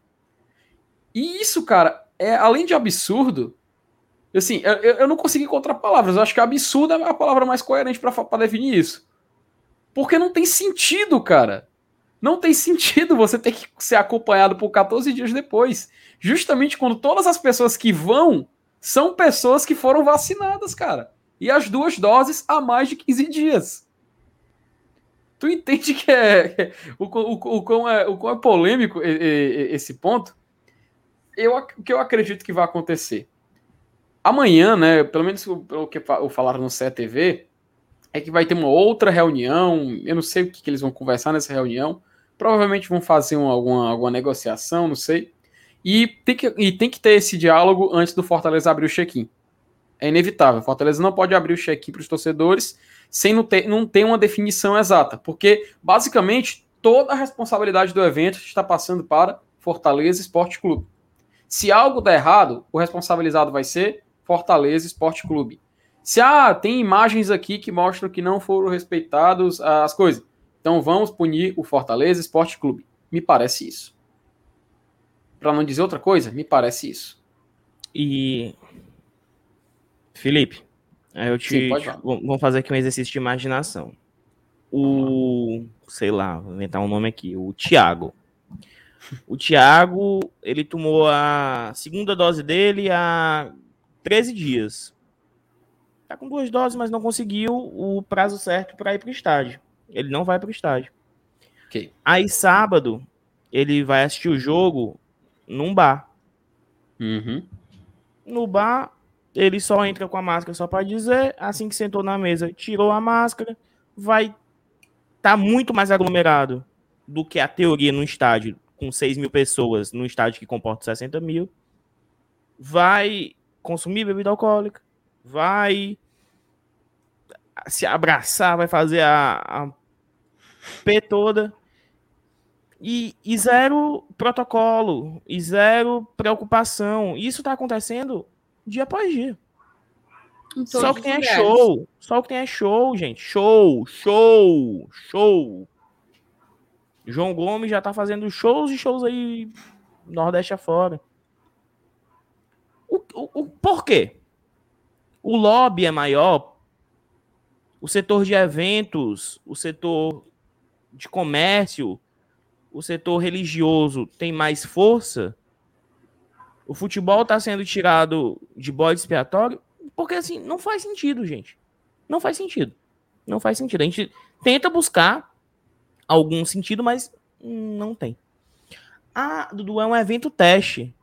E isso, cara, é além de absurdo, assim, eu, eu eu não consegui encontrar palavras, eu acho que absurdo é a palavra mais coerente para definir isso. Porque não tem sentido, cara. Não tem sentido você ter que ser acompanhado por 14 dias depois. Justamente quando todas as pessoas que vão são pessoas que foram vacinadas, cara. E as duas doses há mais de 15 dias. Tu entende que é o, quão- o, quão- o, quão é, o quão é polêmico esse ponto? Eu, o que eu acredito que vai acontecer? Amanhã, né? Pelo menos pelo que fa- falaram no CETV, é que vai ter uma outra reunião. Eu não sei o que, que eles vão conversar nessa reunião. Provavelmente vão fazer uma, alguma, alguma negociação, não sei. E tem, que, e tem que ter esse diálogo antes do Fortaleza abrir o check-in. É inevitável. Fortaleza não pode abrir o check-in para os torcedores sem não ter, não ter uma definição exata. Porque, basicamente, toda a responsabilidade do evento está passando para Fortaleza Esporte Clube. Se algo der errado, o responsabilizado vai ser Fortaleza Esporte Clube. Se ah, tem imagens aqui que mostram que não foram respeitados as coisas, então vamos punir o Fortaleza Esporte Clube. Me parece isso. Para não dizer outra coisa, me parece isso. E. Felipe, eu te. Sim, v- Vamos fazer aqui um exercício de imaginação. O. Sei lá, vou inventar um nome aqui. O Thiago. O Thiago, ele tomou a segunda dose dele há 13 dias. Tá com duas doses, mas não conseguiu o prazo certo para ir pro estádio. Ele não vai pro estádio. Ok. Aí sábado, ele vai assistir o jogo num bar. Uhum. No bar, ele só entra com a máscara só para dizer, assim que sentou na mesa, tirou a máscara, vai tá muito mais aglomerado do que a teoria no estádio, com 6 mil pessoas, num estádio que comporta 60 mil. Vai consumir bebida alcoólica, vai se abraçar, vai fazer a, a P toda. E, e zero protocolo, e zero preocupação. Isso está acontecendo dia após dia. Só o que tem é show. Só que tem é show, gente. Show, show, show. João Gomes já tá fazendo shows e shows aí Nordeste afora. O, o, o, por quê? O lobby é maior, o setor de eventos, o setor de comércio, o setor religioso tem mais força. O futebol está sendo tirado de bode expiatório porque assim não faz sentido, gente. Não faz sentido. Não faz sentido. A gente tenta buscar algum sentido, mas não tem. Ah, Dudu, é um evento teste.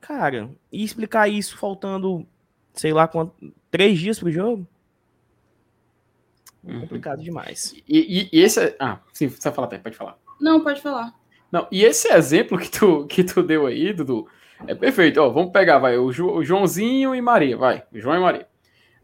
Cara, e explicar isso faltando, sei lá, quanto, três dias pro jogo? É complicado demais. E, e, e, esse. É... Ah, sim, você vai falar até, pode falar. Não, pode falar. Não, e esse exemplo que tu, que tu deu aí, Dudu, é perfeito. Ó, vamos pegar, vai, o, jo, o Joãozinho e Maria, vai, João e Maria.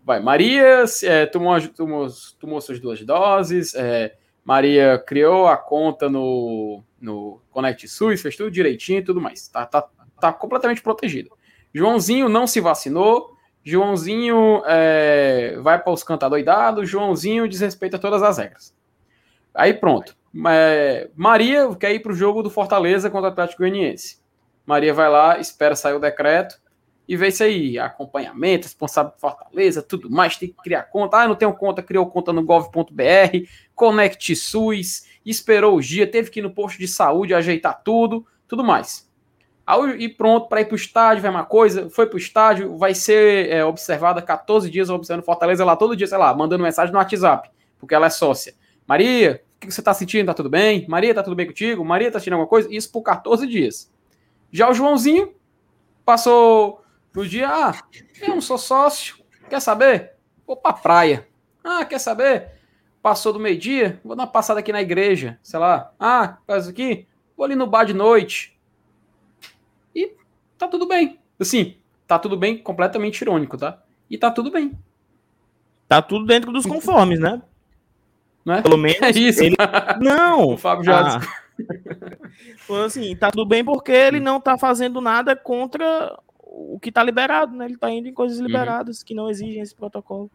Vai, Maria é, tomou, tomou, tomou suas duas doses, é, Maria criou a conta no, no Connect SUS, fez tudo direitinho e tudo mais. Tá, tá, tá completamente protegido. Joãozinho não se vacinou, Joãozinho é, vai para os cantar doidado, Joãozinho desrespeita todas as regras. Aí pronto. É, Maria quer ir para o jogo do Fortaleza contra o Atlético Goianiense. Maria vai lá, espera sair o decreto e vê isso aí. Acompanhamento, responsável por Fortaleza, tudo mais, tem que criar conta. Ah, não tenho conta, criou conta no gov.br, Connect SUS, esperou o dia, teve que ir no posto de saúde ajeitar tudo, tudo mais. E pronto, para ir para o estádio, vai uma coisa, foi para o estádio, vai ser é, observada 14 dias observando Fortaleza lá todo dia, sei lá, mandando mensagem no WhatsApp, porque ela é sócia. Maria, o que você está sentindo? Tá tudo bem? Maria, tá tudo bem contigo? Maria, tá sentindo alguma coisa? Isso por 14 dias. Já o Joãozinho passou no dia, ah, eu não sou sócio, quer saber? Vou pra praia. Ah, quer saber? Passou do meio-dia, vou dar uma passada aqui na igreja, sei lá. Ah, faz aqui, vou ali no bar de noite. Tá tudo bem. Assim, tá tudo bem, completamente irônico, tá? E tá tudo bem. Tá tudo dentro dos conformes, né? Não é? Pelo menos. É isso. Ele... Não! o Fábio já. Ah. assim, tá tudo bem porque ele não tá fazendo nada contra o que tá liberado, né? Ele tá indo em coisas uhum. liberadas uhum. que não exigem esse protocolo.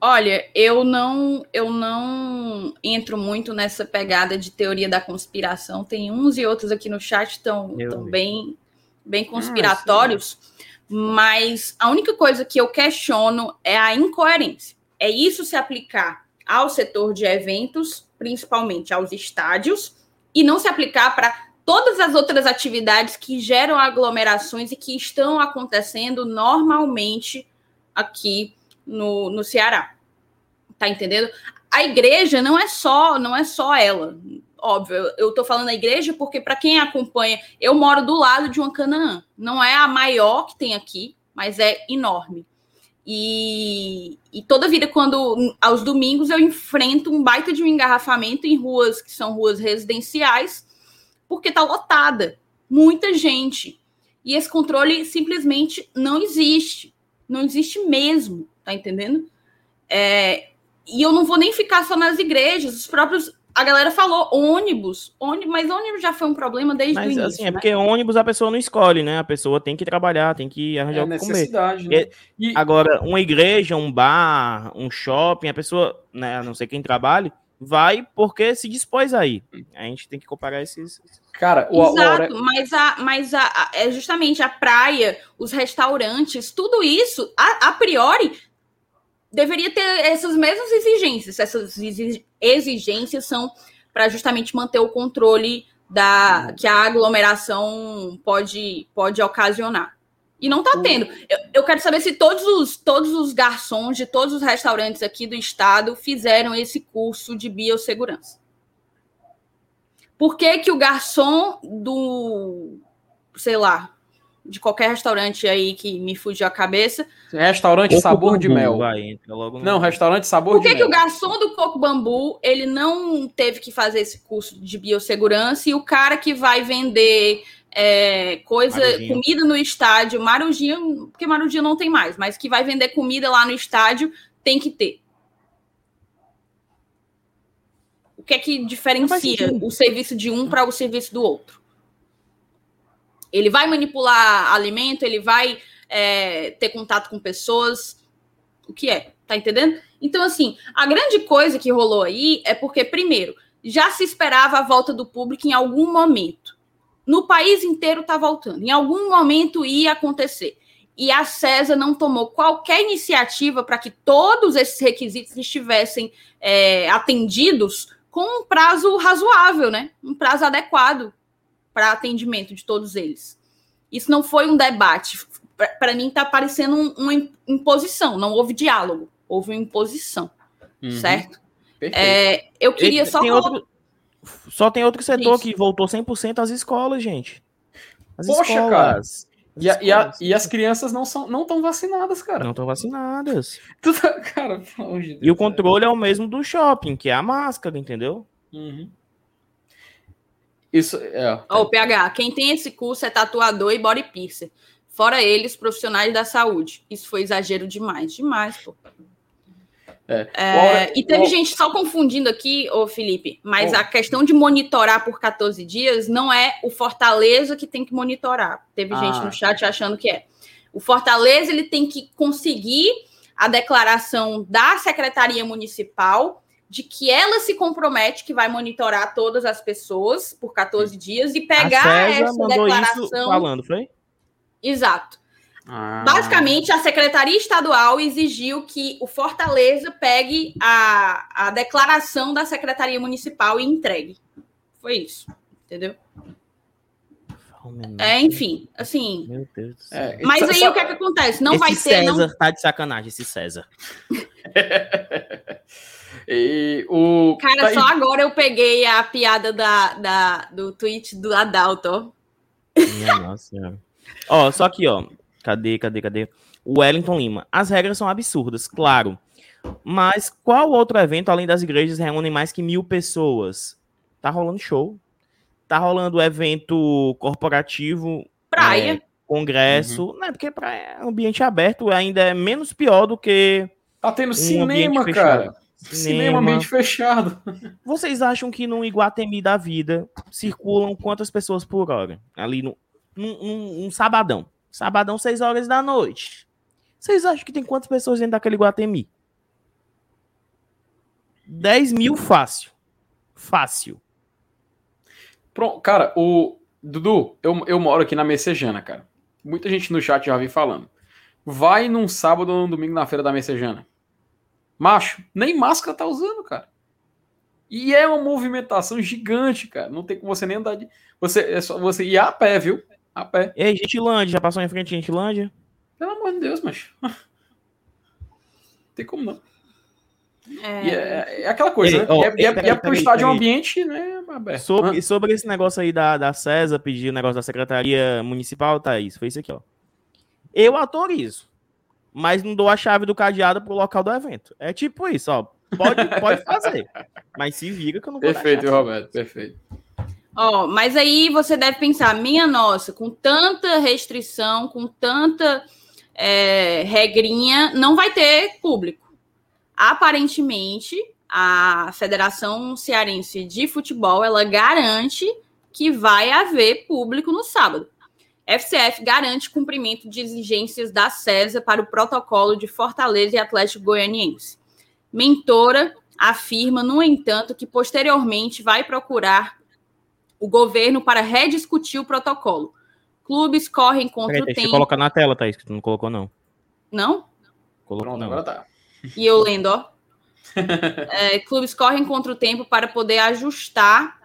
Olha, eu não, eu não entro muito nessa pegada de teoria da conspiração. Tem uns e outros aqui no chat estão bem, bem ah, conspiratórios, mas a única coisa que eu questiono é a incoerência. É isso se aplicar ao setor de eventos, principalmente aos estádios, e não se aplicar para todas as outras atividades que geram aglomerações e que estão acontecendo normalmente aqui no, no Ceará. Tá entendendo? A igreja não é só, não é só ela. Óbvio, eu tô falando a igreja porque para quem acompanha, eu moro do lado de uma Canaã. Não é a maior que tem aqui, mas é enorme. E, e, toda vida, quando aos domingos, eu enfrento um baita de um engarrafamento em ruas que são ruas residenciais, porque tá lotada. Muita gente. E esse controle simplesmente não existe. Não existe mesmo, tá entendendo? É, e eu não vou nem ficar só nas igrejas, os próprios a galera falou ônibus, ônibus, mas ônibus já foi um problema desde mas, o início. Assim, é né? porque ônibus a pessoa não escolhe, né? A pessoa tem que trabalhar, tem que arranjar é o que comer. Né? E, agora, uma igreja, um bar, um shopping, a pessoa, né, a não sei quem trabalhe, vai porque se dispôs aí. A gente tem que comparar esses. Cara, o, Exato, o... mas, a, mas a, a, é justamente a praia, os restaurantes, tudo isso, a, a priori, deveria ter essas mesmas exigências. Essas exigências são para justamente manter o controle da que a aglomeração pode, pode ocasionar. E não está tendo. Eu, eu, quero saber se todos os, todos os garçons de todos os restaurantes aqui do estado fizeram esse curso de biossegurança. Por que, que o garçom do, sei lá, de qualquer restaurante aí que me fugiu a cabeça. Restaurante Coco Sabor Bambu, de Mel. Vai, não, restaurante Sabor Por que de que Mel. Por que o garçom do Coco Bambu, ele não teve que fazer esse curso de biossegurança e o cara que vai vender é, coisa, Marujinha. comida no estádio, Marujinha, porque Marujinha não tem mais, mas que vai vender comida lá no estádio, tem que ter. O que é que diferencia o serviço de um para o serviço do outro? Ele vai manipular alimento, ele vai é, ter contato com pessoas. O que é? Tá entendendo? Então, assim, a grande coisa que rolou aí é porque, primeiro, já se esperava a volta do público em algum momento. No país inteiro está voltando. Em algum momento ia acontecer. E a CESA não tomou qualquer iniciativa para que todos esses requisitos estivessem é, atendidos com um prazo razoável, né? Um prazo adequado para atendimento de todos eles. Isso não foi um debate. Para mim, está parecendo um, uma imposição. Não houve diálogo, houve uma imposição. Uhum. Certo? É, eu queria só. Tem outro, só tem outro setor Isso. que voltou 100% às escolas, gente. As Poxa, escolas. cara. E, a, e, a, e, as crianças não são não estão vacinadas, cara. Não estão vacinadas. Tá, cara, de e o controle é o mesmo do shopping, que é a máscara, entendeu? Uhum. Isso é. Ó, o PH, quem tem esse curso é tatuador e body piercer. Fora eles, profissionais da saúde. Isso foi exagero demais, demais, pô. É. É, e teve gente só confundindo aqui, ô Felipe, mas a questão de monitorar por 14 dias não é o Fortaleza que tem que monitorar. Teve ah. gente no chat achando que é. O Fortaleza ele tem que conseguir a declaração da Secretaria Municipal de que ela se compromete que vai monitorar todas as pessoas por 14 dias e pegar essa declaração. falando, foi? Exato. Ah. Basicamente, a Secretaria Estadual exigiu que o Fortaleza pegue a, a declaração da Secretaria Municipal e entregue. Foi isso, entendeu? É, enfim, assim. Meu Deus do céu. É, mas aí só... o que é que acontece? Não esse vai ter. César não... tá de sacanagem, esse César. e o... Cara, tá só aí... agora eu peguei a piada da, da, do tweet do Adalto. Minha nossa. Ó, só aqui, ó. Cadê, cadê, cadê? O Wellington Lima. As regras são absurdas, claro. Mas qual outro evento, além das igrejas, reúne mais que mil pessoas? Tá rolando show. Tá rolando evento corporativo. Praia. É, congresso. Uhum. Não, é porque praia, ambiente aberto ainda é menos pior do que. Tá tendo um cinema, cara. Cinema. cinema, ambiente fechado. Vocês acham que no Iguatemi da vida circulam quantas pessoas por hora? Ali no, num, num, num sabadão. Sabadão, 6 horas da noite. Vocês acham que tem quantas pessoas dentro daquele Guatemi? 10 mil fácil. Fácil. Pronto, cara, o. Dudu, eu, eu moro aqui na Messejana, cara. Muita gente no chat já vi falando. Vai num sábado ou num domingo na feira da Messejana. Macho, nem máscara tá usando, cara. E é uma movimentação gigante, cara. Não tem como você nem andar de. Você, é só você ir a pé, viu? A pé. Ei, Gentilândia, já passou em frente a Gentilândia? Pelo amor de Deus, mas. Não tem como não. É, é, é aquela coisa, ei, né? Oh, é, é, é pro estádio ambiente, né? Aberto. Sobre, sobre esse negócio aí da, da CESA, pedir o negócio da Secretaria Municipal, tá isso. Foi isso aqui, ó. Eu autorizo, mas não dou a chave do cadeado pro local do evento. É tipo isso, ó. Pode, pode fazer. Mas se vira que eu não vou Perfeito, Roberto, perfeito. Ó, mas aí você deve pensar, minha nossa, com tanta restrição, com tanta é, regrinha, não vai ter público. Aparentemente, a Federação Cearense de Futebol ela garante que vai haver público no sábado. FCF garante cumprimento de exigências da CESA para o protocolo de Fortaleza e Atlético Goianiense. Mentora afirma, no entanto, que posteriormente vai procurar o governo para rediscutir o protocolo. Clubes correm contra Peraí, o tempo. Deixa eu colocar na tela, Thaís, que tu não colocou, não. Não? Colocou, não. agora tá. E eu lendo, ó. é, clubes correm contra o tempo para poder ajustar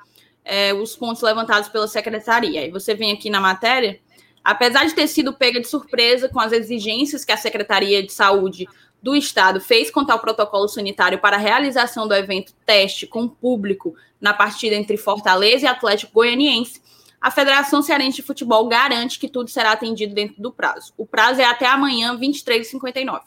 é, os pontos levantados pela secretaria. Aí você vem aqui na matéria. Apesar de ter sido pega de surpresa com as exigências que a Secretaria de Saúde do Estado fez quanto ao protocolo sanitário para a realização do evento teste com público na partida entre Fortaleza e Atlético Goianiense, a Federação Cearense de Futebol garante que tudo será atendido dentro do prazo. O prazo é até amanhã, 23h59.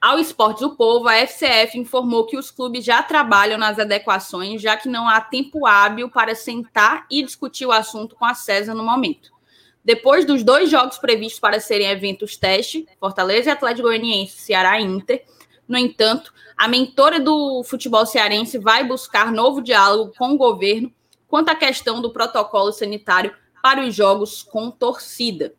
Ao Esportes do Povo, a FCF informou que os clubes já trabalham nas adequações, já que não há tempo hábil para sentar e discutir o assunto com a CESA no momento. Depois dos dois jogos previstos para serem eventos teste, Fortaleza e Atlético Goianiense, Ceará e Inter, No entanto, a mentora do futebol cearense vai buscar novo diálogo com o governo quanto à questão do protocolo sanitário para os jogos com torcida.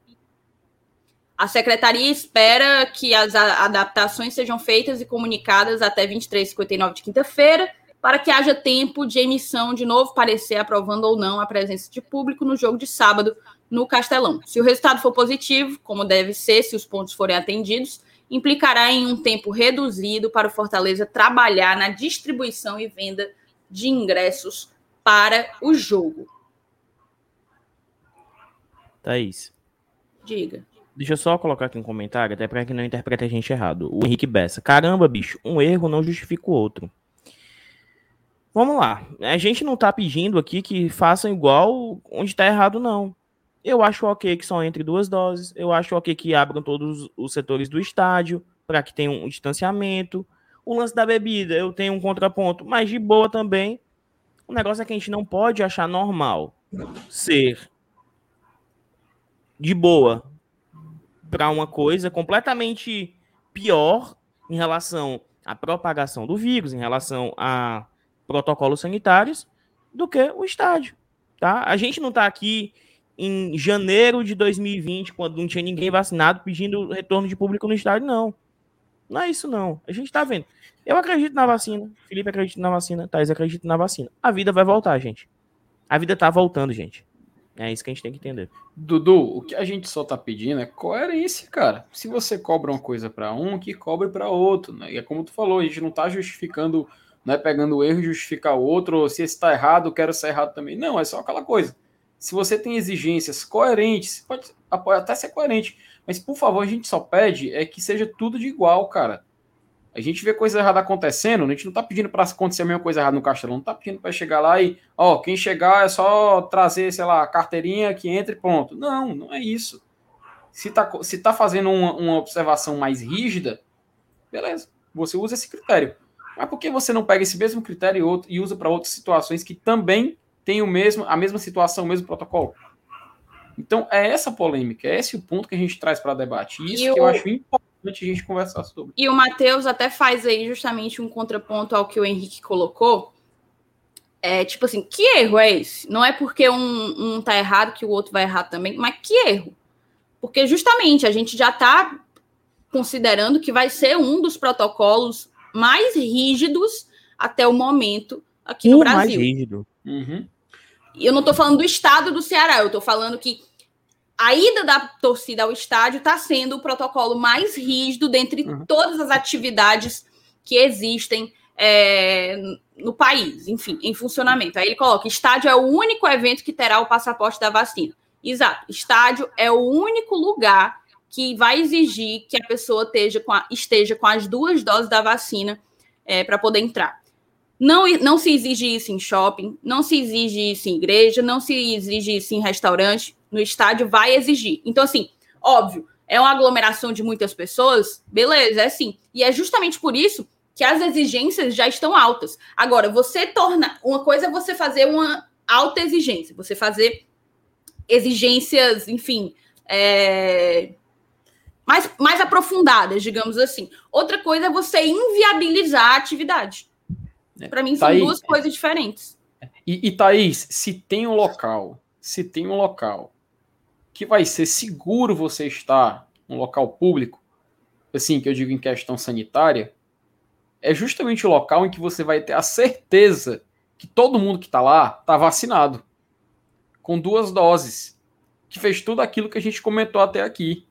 A secretaria espera que as adaptações sejam feitas e comunicadas até 23h59 de quinta-feira, para que haja tempo de emissão de novo parecer aprovando ou não a presença de público no jogo de sábado no Castelão. Se o resultado for positivo, como deve ser, se os pontos forem atendidos, implicará em um tempo reduzido para o Fortaleza trabalhar na distribuição e venda de ingressos para o jogo. Thaís. Diga. Deixa eu só colocar aqui um comentário, até para que não interprete a gente errado. O Henrique Bessa. Caramba, bicho, um erro não justifica o outro. Vamos lá. A gente não tá pedindo aqui que façam igual onde tá errado, não. Eu acho ok que só entre duas doses. Eu acho ok que abram todos os setores do estádio para que tenha um distanciamento. O lance da bebida, eu tenho um contraponto, mas de boa também. O negócio é que a gente não pode achar normal ser de boa para uma coisa completamente pior em relação à propagação do vírus, em relação a protocolos sanitários, do que o estádio. Tá? A gente não está aqui em janeiro de 2020, quando não tinha ninguém vacinado, pedindo retorno de público no estádio, não. Não é isso, não. A gente está vendo. Eu acredito na vacina. Felipe acredita na vacina. Thais acredita na vacina. A vida vai voltar, gente. A vida tá voltando, gente. É isso que a gente tem que entender. Dudu, o que a gente só tá pedindo é coerência, cara. Se você cobra uma coisa para um, que cobre para outro, né? E é como tu falou, a gente não tá justificando, não é pegando o erro e justificar o outro, ou se esse tá errado, eu quero ser errado também. Não, é só aquela coisa. Se você tem exigências coerentes, pode, até ser coerente, mas por favor, a gente só pede é que seja tudo de igual, cara. A gente vê coisa errada acontecendo, a gente não tá pedindo para acontecer a mesma coisa errada no castelo, não tá pedindo para chegar lá e, ó, quem chegar é só trazer, sei lá, carteirinha que entra e pronto. Não, não é isso. Se tá, se tá fazendo uma, uma observação mais rígida, beleza, você usa esse critério. Mas por que você não pega esse mesmo critério e usa para outras situações que também tem o mesmo, a mesma situação, o mesmo protocolo? Então, é essa polêmica, é esse o ponto que a gente traz para debate. Isso e que o... eu acho importante a gente conversar sobre. E o Matheus até faz aí justamente um contraponto ao que o Henrique colocou. É tipo assim, que erro é esse? Não é porque um, um tá errado que o outro vai errar também, mas que erro? Porque justamente a gente já está considerando que vai ser um dos protocolos mais rígidos até o momento aqui no Brasil. Mais rígido. Uhum. E eu não estou falando do estado do Ceará, eu estou falando que a ida da torcida ao estádio está sendo o protocolo mais rígido dentre uhum. todas as atividades que existem é, no país, enfim, em funcionamento. Aí ele coloca: estádio é o único evento que terá o passaporte da vacina. Exato, estádio é o único lugar que vai exigir que a pessoa esteja com, a, esteja com as duas doses da vacina é, para poder entrar. Não, não se exige isso em shopping, não se exige isso em igreja, não se exige isso em restaurante no estádio vai exigir. Então, assim, óbvio, é uma aglomeração de muitas pessoas, beleza, é assim. E é justamente por isso que as exigências já estão altas. Agora, você torna. Uma coisa é você fazer uma alta exigência, você fazer exigências, enfim, é, mais, mais aprofundadas, digamos assim. Outra coisa é você inviabilizar a atividade. É, Para mim, são Thaís, duas coisas diferentes. E, e Thaís, se tem um local, se tem um local que vai ser seguro você estar num local público, assim, que eu digo em questão sanitária, é justamente o local em que você vai ter a certeza que todo mundo que está lá está vacinado, com duas doses, que fez tudo aquilo que a gente comentou até aqui.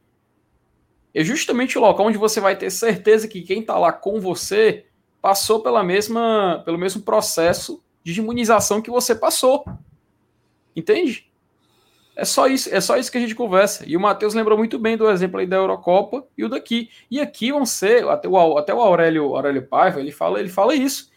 É justamente o local onde você vai ter certeza que quem está lá com você passou pela mesma, pelo mesmo processo de imunização que você passou. Entende? É só isso, é só isso que a gente conversa. E o Matheus lembrou muito bem do exemplo aí da Eurocopa e o daqui. E aqui vão ser, até o, até o Aurélio, Aurélio Paiva, ele fala, ele fala isso.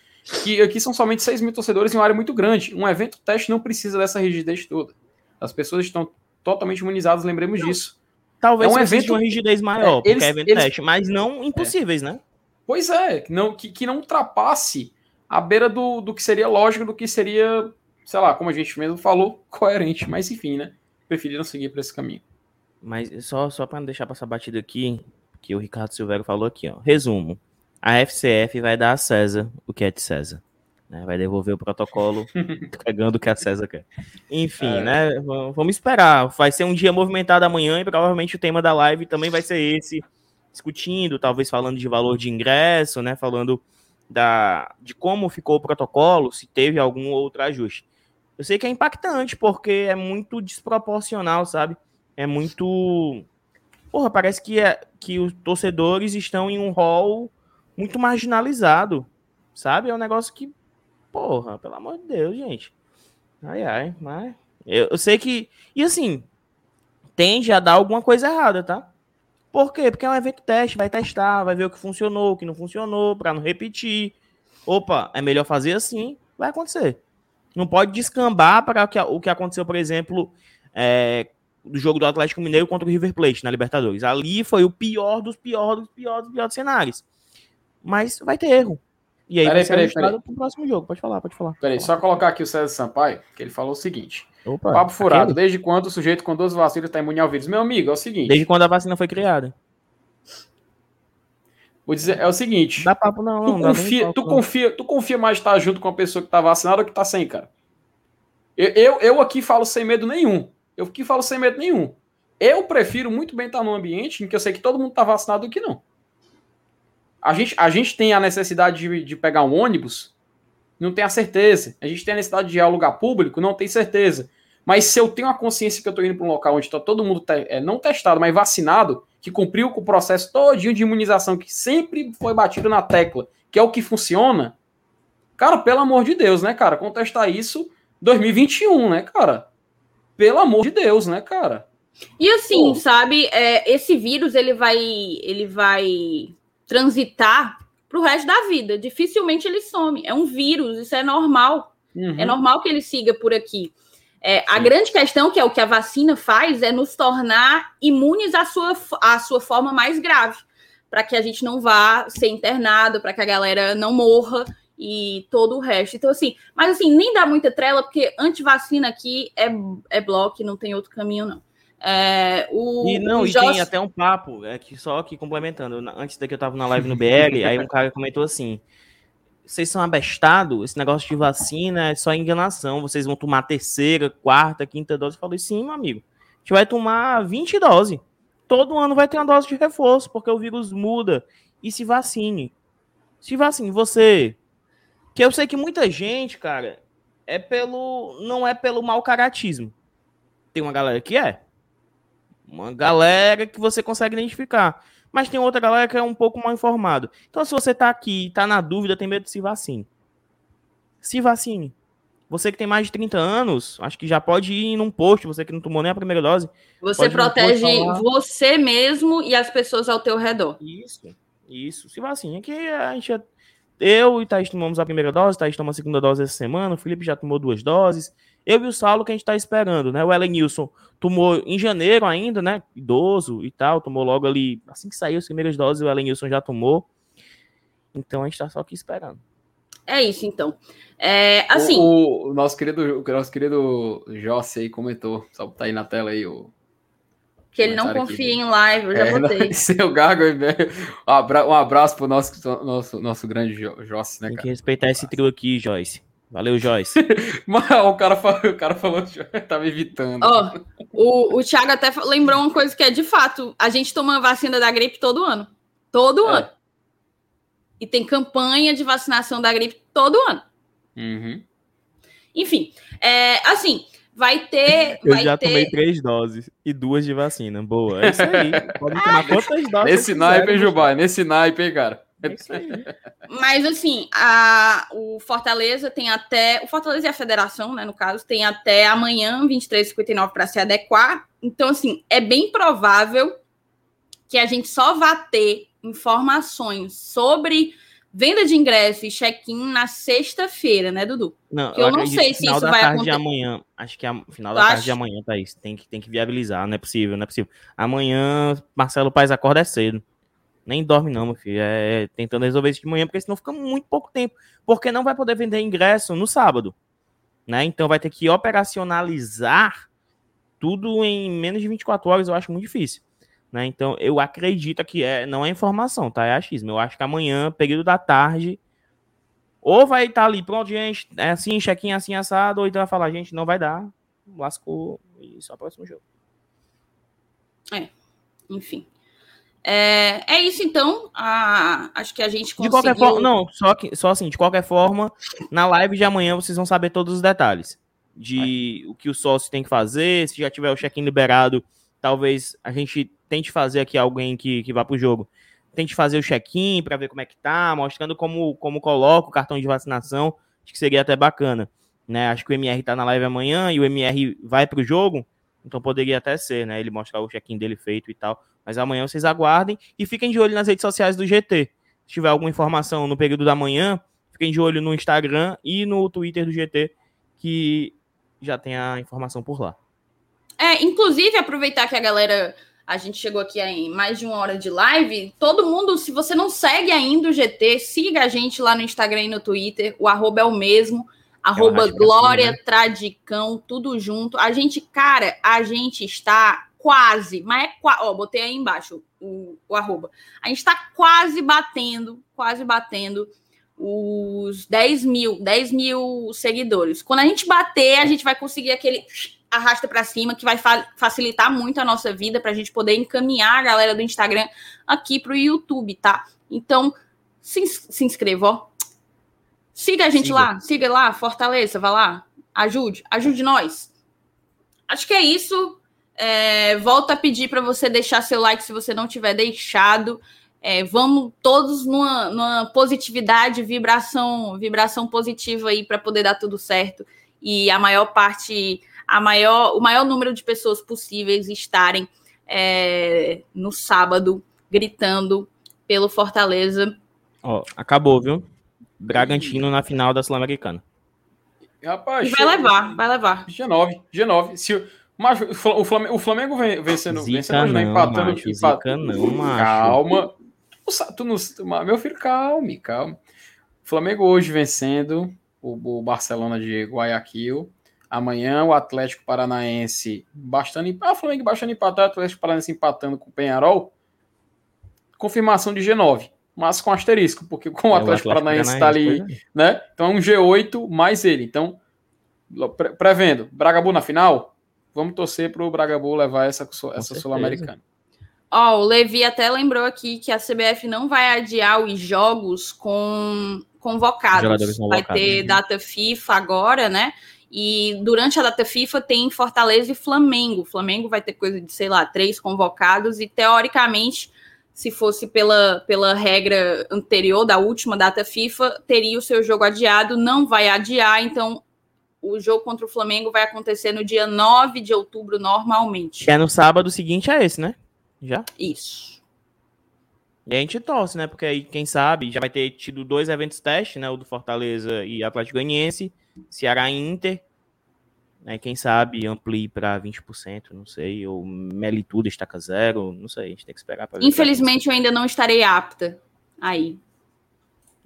Que aqui são somente 6 mil torcedores em uma área muito grande. Um evento teste não precisa dessa rigidez toda. As pessoas estão totalmente imunizadas, lembremos disso. Talvez é um evento uma rigidez maior, é, eles, é evento eles, teste, mas não impossíveis, é. né? Pois é, não, que, que não ultrapasse a beira do, do que seria lógico, do que seria, sei lá, como a gente mesmo falou, coerente. Mas enfim, né? preferiram seguir por esse caminho. Mas só, só para não deixar passar batido aqui, que o Ricardo Silveiro falou aqui, ó. Resumo. a FCF vai dar a César o que é de César. Né? Vai devolver o protocolo pegando o que a César quer. Enfim, é. né? Vamos esperar. Vai ser um dia movimentado amanhã e provavelmente o tema da live também vai ser esse. Discutindo, talvez falando de valor de ingresso, né? Falando da, de como ficou o protocolo, se teve algum outro ajuste. Eu sei que é impactante, porque é muito desproporcional, sabe? É muito. Porra, parece que, é, que os torcedores estão em um rol muito marginalizado, sabe? É um negócio que. Porra, pelo amor de Deus, gente. Ai, ai, mas. Eu, eu sei que. E assim, tende a dar alguma coisa errada, tá? Por quê? Porque é um evento teste, vai testar, vai ver o que funcionou, o que não funcionou, para não repetir. Opa, é melhor fazer assim, vai acontecer. Não pode descambar para o que, aconteceu, por exemplo, é, do jogo do Atlético Mineiro contra o River Plate na Libertadores. Ali foi o pior dos piores dos piores dos piores cenários. Mas vai ter erro. E aí peraí, vai ser peraí, pro próximo jogo. Pode falar, pode falar. Peraí, pode só colocar aqui o César Sampaio, que ele falou o seguinte. Opa, Papo furado, aquele? desde quando o sujeito com duas vacinas está imune ao vírus? Meu amigo, é o seguinte. Desde quando a vacina foi criada. Vou dizer, é o seguinte. Dá papo não, tu, não, confia, papo, tu, não. confia, tu confia mais estar junto com a pessoa que está vacinada ou que está sem, cara? Eu, eu, eu, aqui falo sem medo nenhum. Eu aqui falo sem medo nenhum. Eu prefiro muito bem estar num ambiente em que eu sei que todo mundo está vacinado do que não. A gente, a gente tem a necessidade de, de pegar um ônibus, não tem a certeza. A gente tem a necessidade de ir ao lugar público, não tem certeza. Mas se eu tenho a consciência que eu estou indo para um local onde está todo mundo te, é, não testado, mas vacinado, que cumpriu com o processo todinho de imunização que sempre foi batido na tecla, que é o que funciona, cara, pelo amor de Deus, né, cara? Contestar isso 2021, né, cara? Pelo amor de Deus, né, cara? E assim, Pô. sabe, é, esse vírus ele vai, ele vai transitar para o resto da vida. Dificilmente ele some. É um vírus, isso é normal. Uhum. É normal que ele siga por aqui. É, a grande questão, que é o que a vacina faz, é nos tornar imunes à sua, à sua forma mais grave, para que a gente não vá ser internado, para que a galera não morra e todo o resto. Então, assim, mas assim, nem dá muita trela, porque antivacina aqui é, é bloco, não tem outro caminho, não. É, o, e não, o e tem até um papo, é que só aqui complementando, antes daqui eu tava na live no BL, aí um cara comentou assim: vocês são abestados, esse negócio de vacina é só enganação, vocês vão tomar terceira, quarta, quinta dose. Eu falei, sim, meu amigo, a gente vai tomar 20 doses. Todo ano vai ter uma dose de reforço, porque o vírus muda. E se vacine. Se vacine, você. Que eu sei que muita gente, cara, é pelo. Não é pelo mau caratismo. Tem uma galera que é. Uma galera que você consegue identificar mas tem outra galera que é um pouco mal informado. Então, se você está aqui, está na dúvida, tem medo de se vacine. Se vacine. Você que tem mais de 30 anos, acho que já pode ir num posto, você que não tomou nem a primeira dose. Você protege você mesmo e as pessoas ao teu redor. Isso, isso. Se vacine. Aqui a gente é... Eu e Thaís tomamos a primeira dose, Thaís tomou a segunda dose essa semana, o Felipe já tomou duas doses. Eu e o Saulo que a gente está esperando, né? O Ellen Nilson tomou em janeiro ainda, né? Idoso e tal, tomou logo ali, assim que saiu as primeiras doses, o Ellen Nilson já tomou. Então a gente está só aqui esperando. É isso, então. É, assim. O, o, nosso querido, o nosso querido Jossi aí comentou, só tá aí na tela aí o. Que ele não confia aqui. em live, eu já é, botei. Seu Gago, um abraço pro nosso, nosso, nosso grande Jossi, né, Tem cara? que respeitar esse trio aqui, Joyce. Valeu, Joyce. O cara, falou, o cara falou, tava evitando. Ó, oh, o, o Thiago até lembrou uma coisa que é de fato: a gente toma vacina da gripe todo ano. Todo é. ano. E tem campanha de vacinação da gripe todo ano. Uhum. Enfim, é, assim, vai ter. Eu vai já ter... tomei três doses e duas de vacina. Boa, é isso aí. Pode tomar quantas doses? Nesse naipe, hein, Jubai? Nesse naipe, hein, cara? É Mas assim, a, o Fortaleza tem até. O Fortaleza e a federação, né, no caso, tem até amanhã, 23h59, para se adequar. Então, assim, é bem provável que a gente só vá ter informações sobre venda de ingresso e check-in na sexta-feira, né, Dudu? Não, eu, eu não sei se isso vai acontecer. amanhã, acho que a final da tarde de amanhã, Thaís. Tem que, tem que viabilizar, não é possível, não é possível. Amanhã, Marcelo Paes acorda cedo. Nem dorme, não, meu filho. É, é tentando resolver isso de manhã, porque senão fica muito pouco tempo. Porque não vai poder vender ingresso no sábado. Né? Então vai ter que operacionalizar tudo em menos de 24 horas, eu acho muito difícil. Né? Então, eu acredito que é, não é informação, tá? É achismo. Eu acho que amanhã, período da tarde, ou vai estar tá ali, pronto, gente, é assim, chequinho assim assado, ou então vai falar, gente, não vai dar, lascou, e só próximo jogo. É, enfim. É, é isso então. A, acho que a gente conseguiu... De qualquer forma, não, só, que, só assim, de qualquer forma, na live de amanhã vocês vão saber todos os detalhes de o que o sócio tem que fazer. Se já tiver o check-in liberado, talvez a gente tente fazer aqui alguém que, que vá para o jogo. Tente fazer o check-in para ver como é que tá, mostrando como, como coloca o cartão de vacinação. Acho que seria até bacana. Né? Acho que o MR está na live amanhã e o MR vai para o jogo. Então poderia até ser, né? Ele mostrar o check-in dele feito e tal. Mas amanhã vocês aguardem e fiquem de olho nas redes sociais do GT. Se tiver alguma informação no período da manhã, fiquem de olho no Instagram e no Twitter do GT, que já tem a informação por lá. É, inclusive, aproveitar que a galera. A gente chegou aqui em mais de uma hora de live. Todo mundo, se você não segue ainda o GT, siga a gente lá no Instagram e no Twitter. O arroba é o mesmo. Arroba Glória assim, né? Tradicão, tudo junto. A gente, cara, a gente está quase, mas é quase. Ó, botei aí embaixo o, o arroba. A gente está quase batendo, quase batendo os 10 mil, 10 mil seguidores. Quando a gente bater, a gente vai conseguir aquele arrasta para cima que vai fa facilitar muito a nossa vida para a gente poder encaminhar a galera do Instagram aqui para o YouTube, tá? Então, se, se inscreva, ó. Siga a gente siga. lá, siga lá, fortaleça, vá lá, ajude, ajude nós. Acho que é isso. É, volto a pedir para você deixar seu like se você não tiver deixado. É, vamos todos numa, numa, positividade, vibração, vibração positiva aí para poder dar tudo certo e a maior parte, a maior, o maior número de pessoas possíveis estarem é, no sábado gritando pelo Fortaleza. Ó, acabou, viu? Bragantino na final da Sul-Americana. Rapaz, e vai levar, vai levar. G9, G9. Se, mas o Flamengo, o Flamengo vencendo, Zica vencendo não, empatando, macho, empatando. Zica não, macho. Calma, tu não, meu filho, calme, calma. Flamengo hoje vencendo o, o Barcelona de Guayaquil. Amanhã o Atlético Paranaense bastante. Ah, o Flamengo bastante empatado, o Atlético Paranaense empatando com o Penharol. Confirmação de G9, mas com asterisco, porque com o é, Atlético, o Atlético Paranaense está ali, é. né? Então é um G8 mais ele. Então, prevendo, Bragabu na final, vamos torcer para o Bragabu levar essa, essa Sul-Americana. Ó, oh, o Levi até lembrou aqui que a CBF não vai adiar os jogos com convocados. Vai ter né? data FIFA agora, né? E durante a data FIFA tem Fortaleza e Flamengo. O Flamengo vai ter coisa de, sei lá, três convocados, e teoricamente, se fosse pela, pela regra anterior da última data FIFA, teria o seu jogo adiado, não vai adiar, então o jogo contra o Flamengo vai acontecer no dia 9 de outubro normalmente. É no sábado seguinte a esse, né? Já? Isso. E a gente torce, né? Porque aí, quem sabe, já vai ter tido dois eventos teste, né? O do Fortaleza e Atlético Goianiense, Ceará e Inter. Né? Quem sabe amplie para 20%, não sei. Ou Melituda estaca zero, não sei. A gente tem que esperar para Infelizmente, eu ainda não estarei apta aí.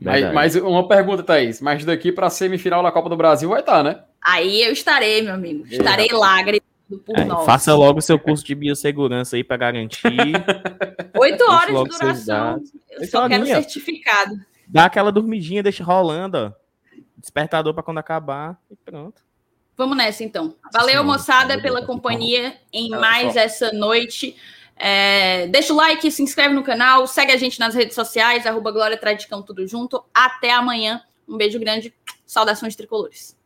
Mas, mas, uma pergunta, Thaís. Mas daqui para semifinal da Copa do Brasil vai estar, tá, né? Aí eu estarei, meu amigo. Estarei lá, gritando por é, nós. Faça logo o seu curso de biossegurança aí para garantir. Oito horas de duração. Eu só quero certificado. Dá aquela dormidinha, deixa rolando, ó. Despertador para quando acabar e pronto. Vamos nessa então. Valeu, Sim, moçada, pela companhia em mais essa noite. É, deixa o like, se inscreve no canal, segue a gente nas redes sociais, arroba Glória Tradicão, tudo junto. Até amanhã. Um beijo grande. Saudações tricolores.